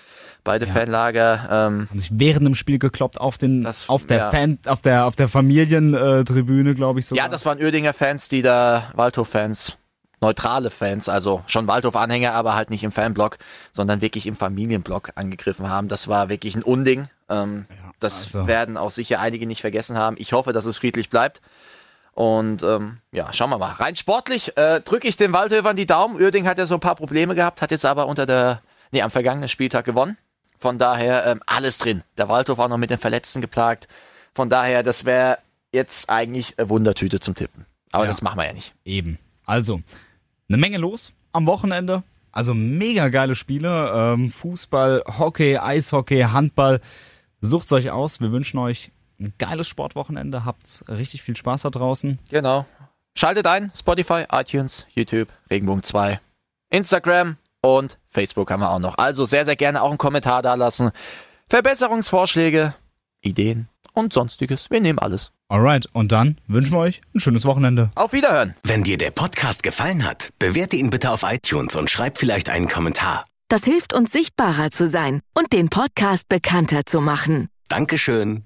Speaker 3: Beide Fanlager. Ähm,
Speaker 4: Haben sich während dem Spiel gekloppt auf den
Speaker 3: Das-
Speaker 4: auf der
Speaker 3: ja.
Speaker 4: Fan auf der auf der Familientribüne, glaube ich sogar.
Speaker 3: Ja, das waren Uerdinger Fans, die da Waldhof-Fans, neutrale Fans, also schon Waldhof-Anhänger, aber halt nicht im Fanblock, sondern wirklich im Familienblock angegriffen haben. Das war wirklich ein Unding. Ähm, das
Speaker 4: also-
Speaker 3: werden auch sicher einige nicht vergessen haben. Ich hoffe, dass es friedlich bleibt. Und ähm, ja, schauen wir mal. Rein sportlich äh, drücke ich den Waldhöfern die Daumen. Uerding hat ja so ein paar Probleme gehabt, hat jetzt aber unter der, nee, am vergangenen Spieltag gewonnen. Von daher ähm, alles drin. Der Waldhof auch noch mit den Verletzten geplagt. Von daher, das wäre jetzt eigentlich eine Wundertüte zum Tippen. Aber
Speaker 4: Ja.
Speaker 3: das machen wir ja nicht.
Speaker 4: Eben. Also, eine Menge los am Wochenende. Also mega geile Spiele. Ähm, Fußball, Hockey, Eishockey, Handball. Sucht's euch aus. Wir wünschen euch ein geiles Sportwochenende. Habt richtig viel Spaß da draußen.
Speaker 3: Genau. Schaltet ein, Spotify, iTunes, YouTube, Regenbogen 2, Instagram und Facebook haben wir auch noch. Also sehr, sehr gerne auch einen Kommentar da lassen. Verbesserungsvorschläge, Ideen und sonstiges. Wir nehmen alles.
Speaker 4: Alright, und dann wünschen wir euch ein schönes Wochenende.
Speaker 3: Auf Wiederhören.
Speaker 2: Wenn dir der Podcast gefallen hat, bewerte ihn bitte auf iTunes und schreib vielleicht einen Kommentar.
Speaker 10: Das hilft uns sichtbarer zu sein und den Podcast bekannter zu machen.
Speaker 2: Dankeschön.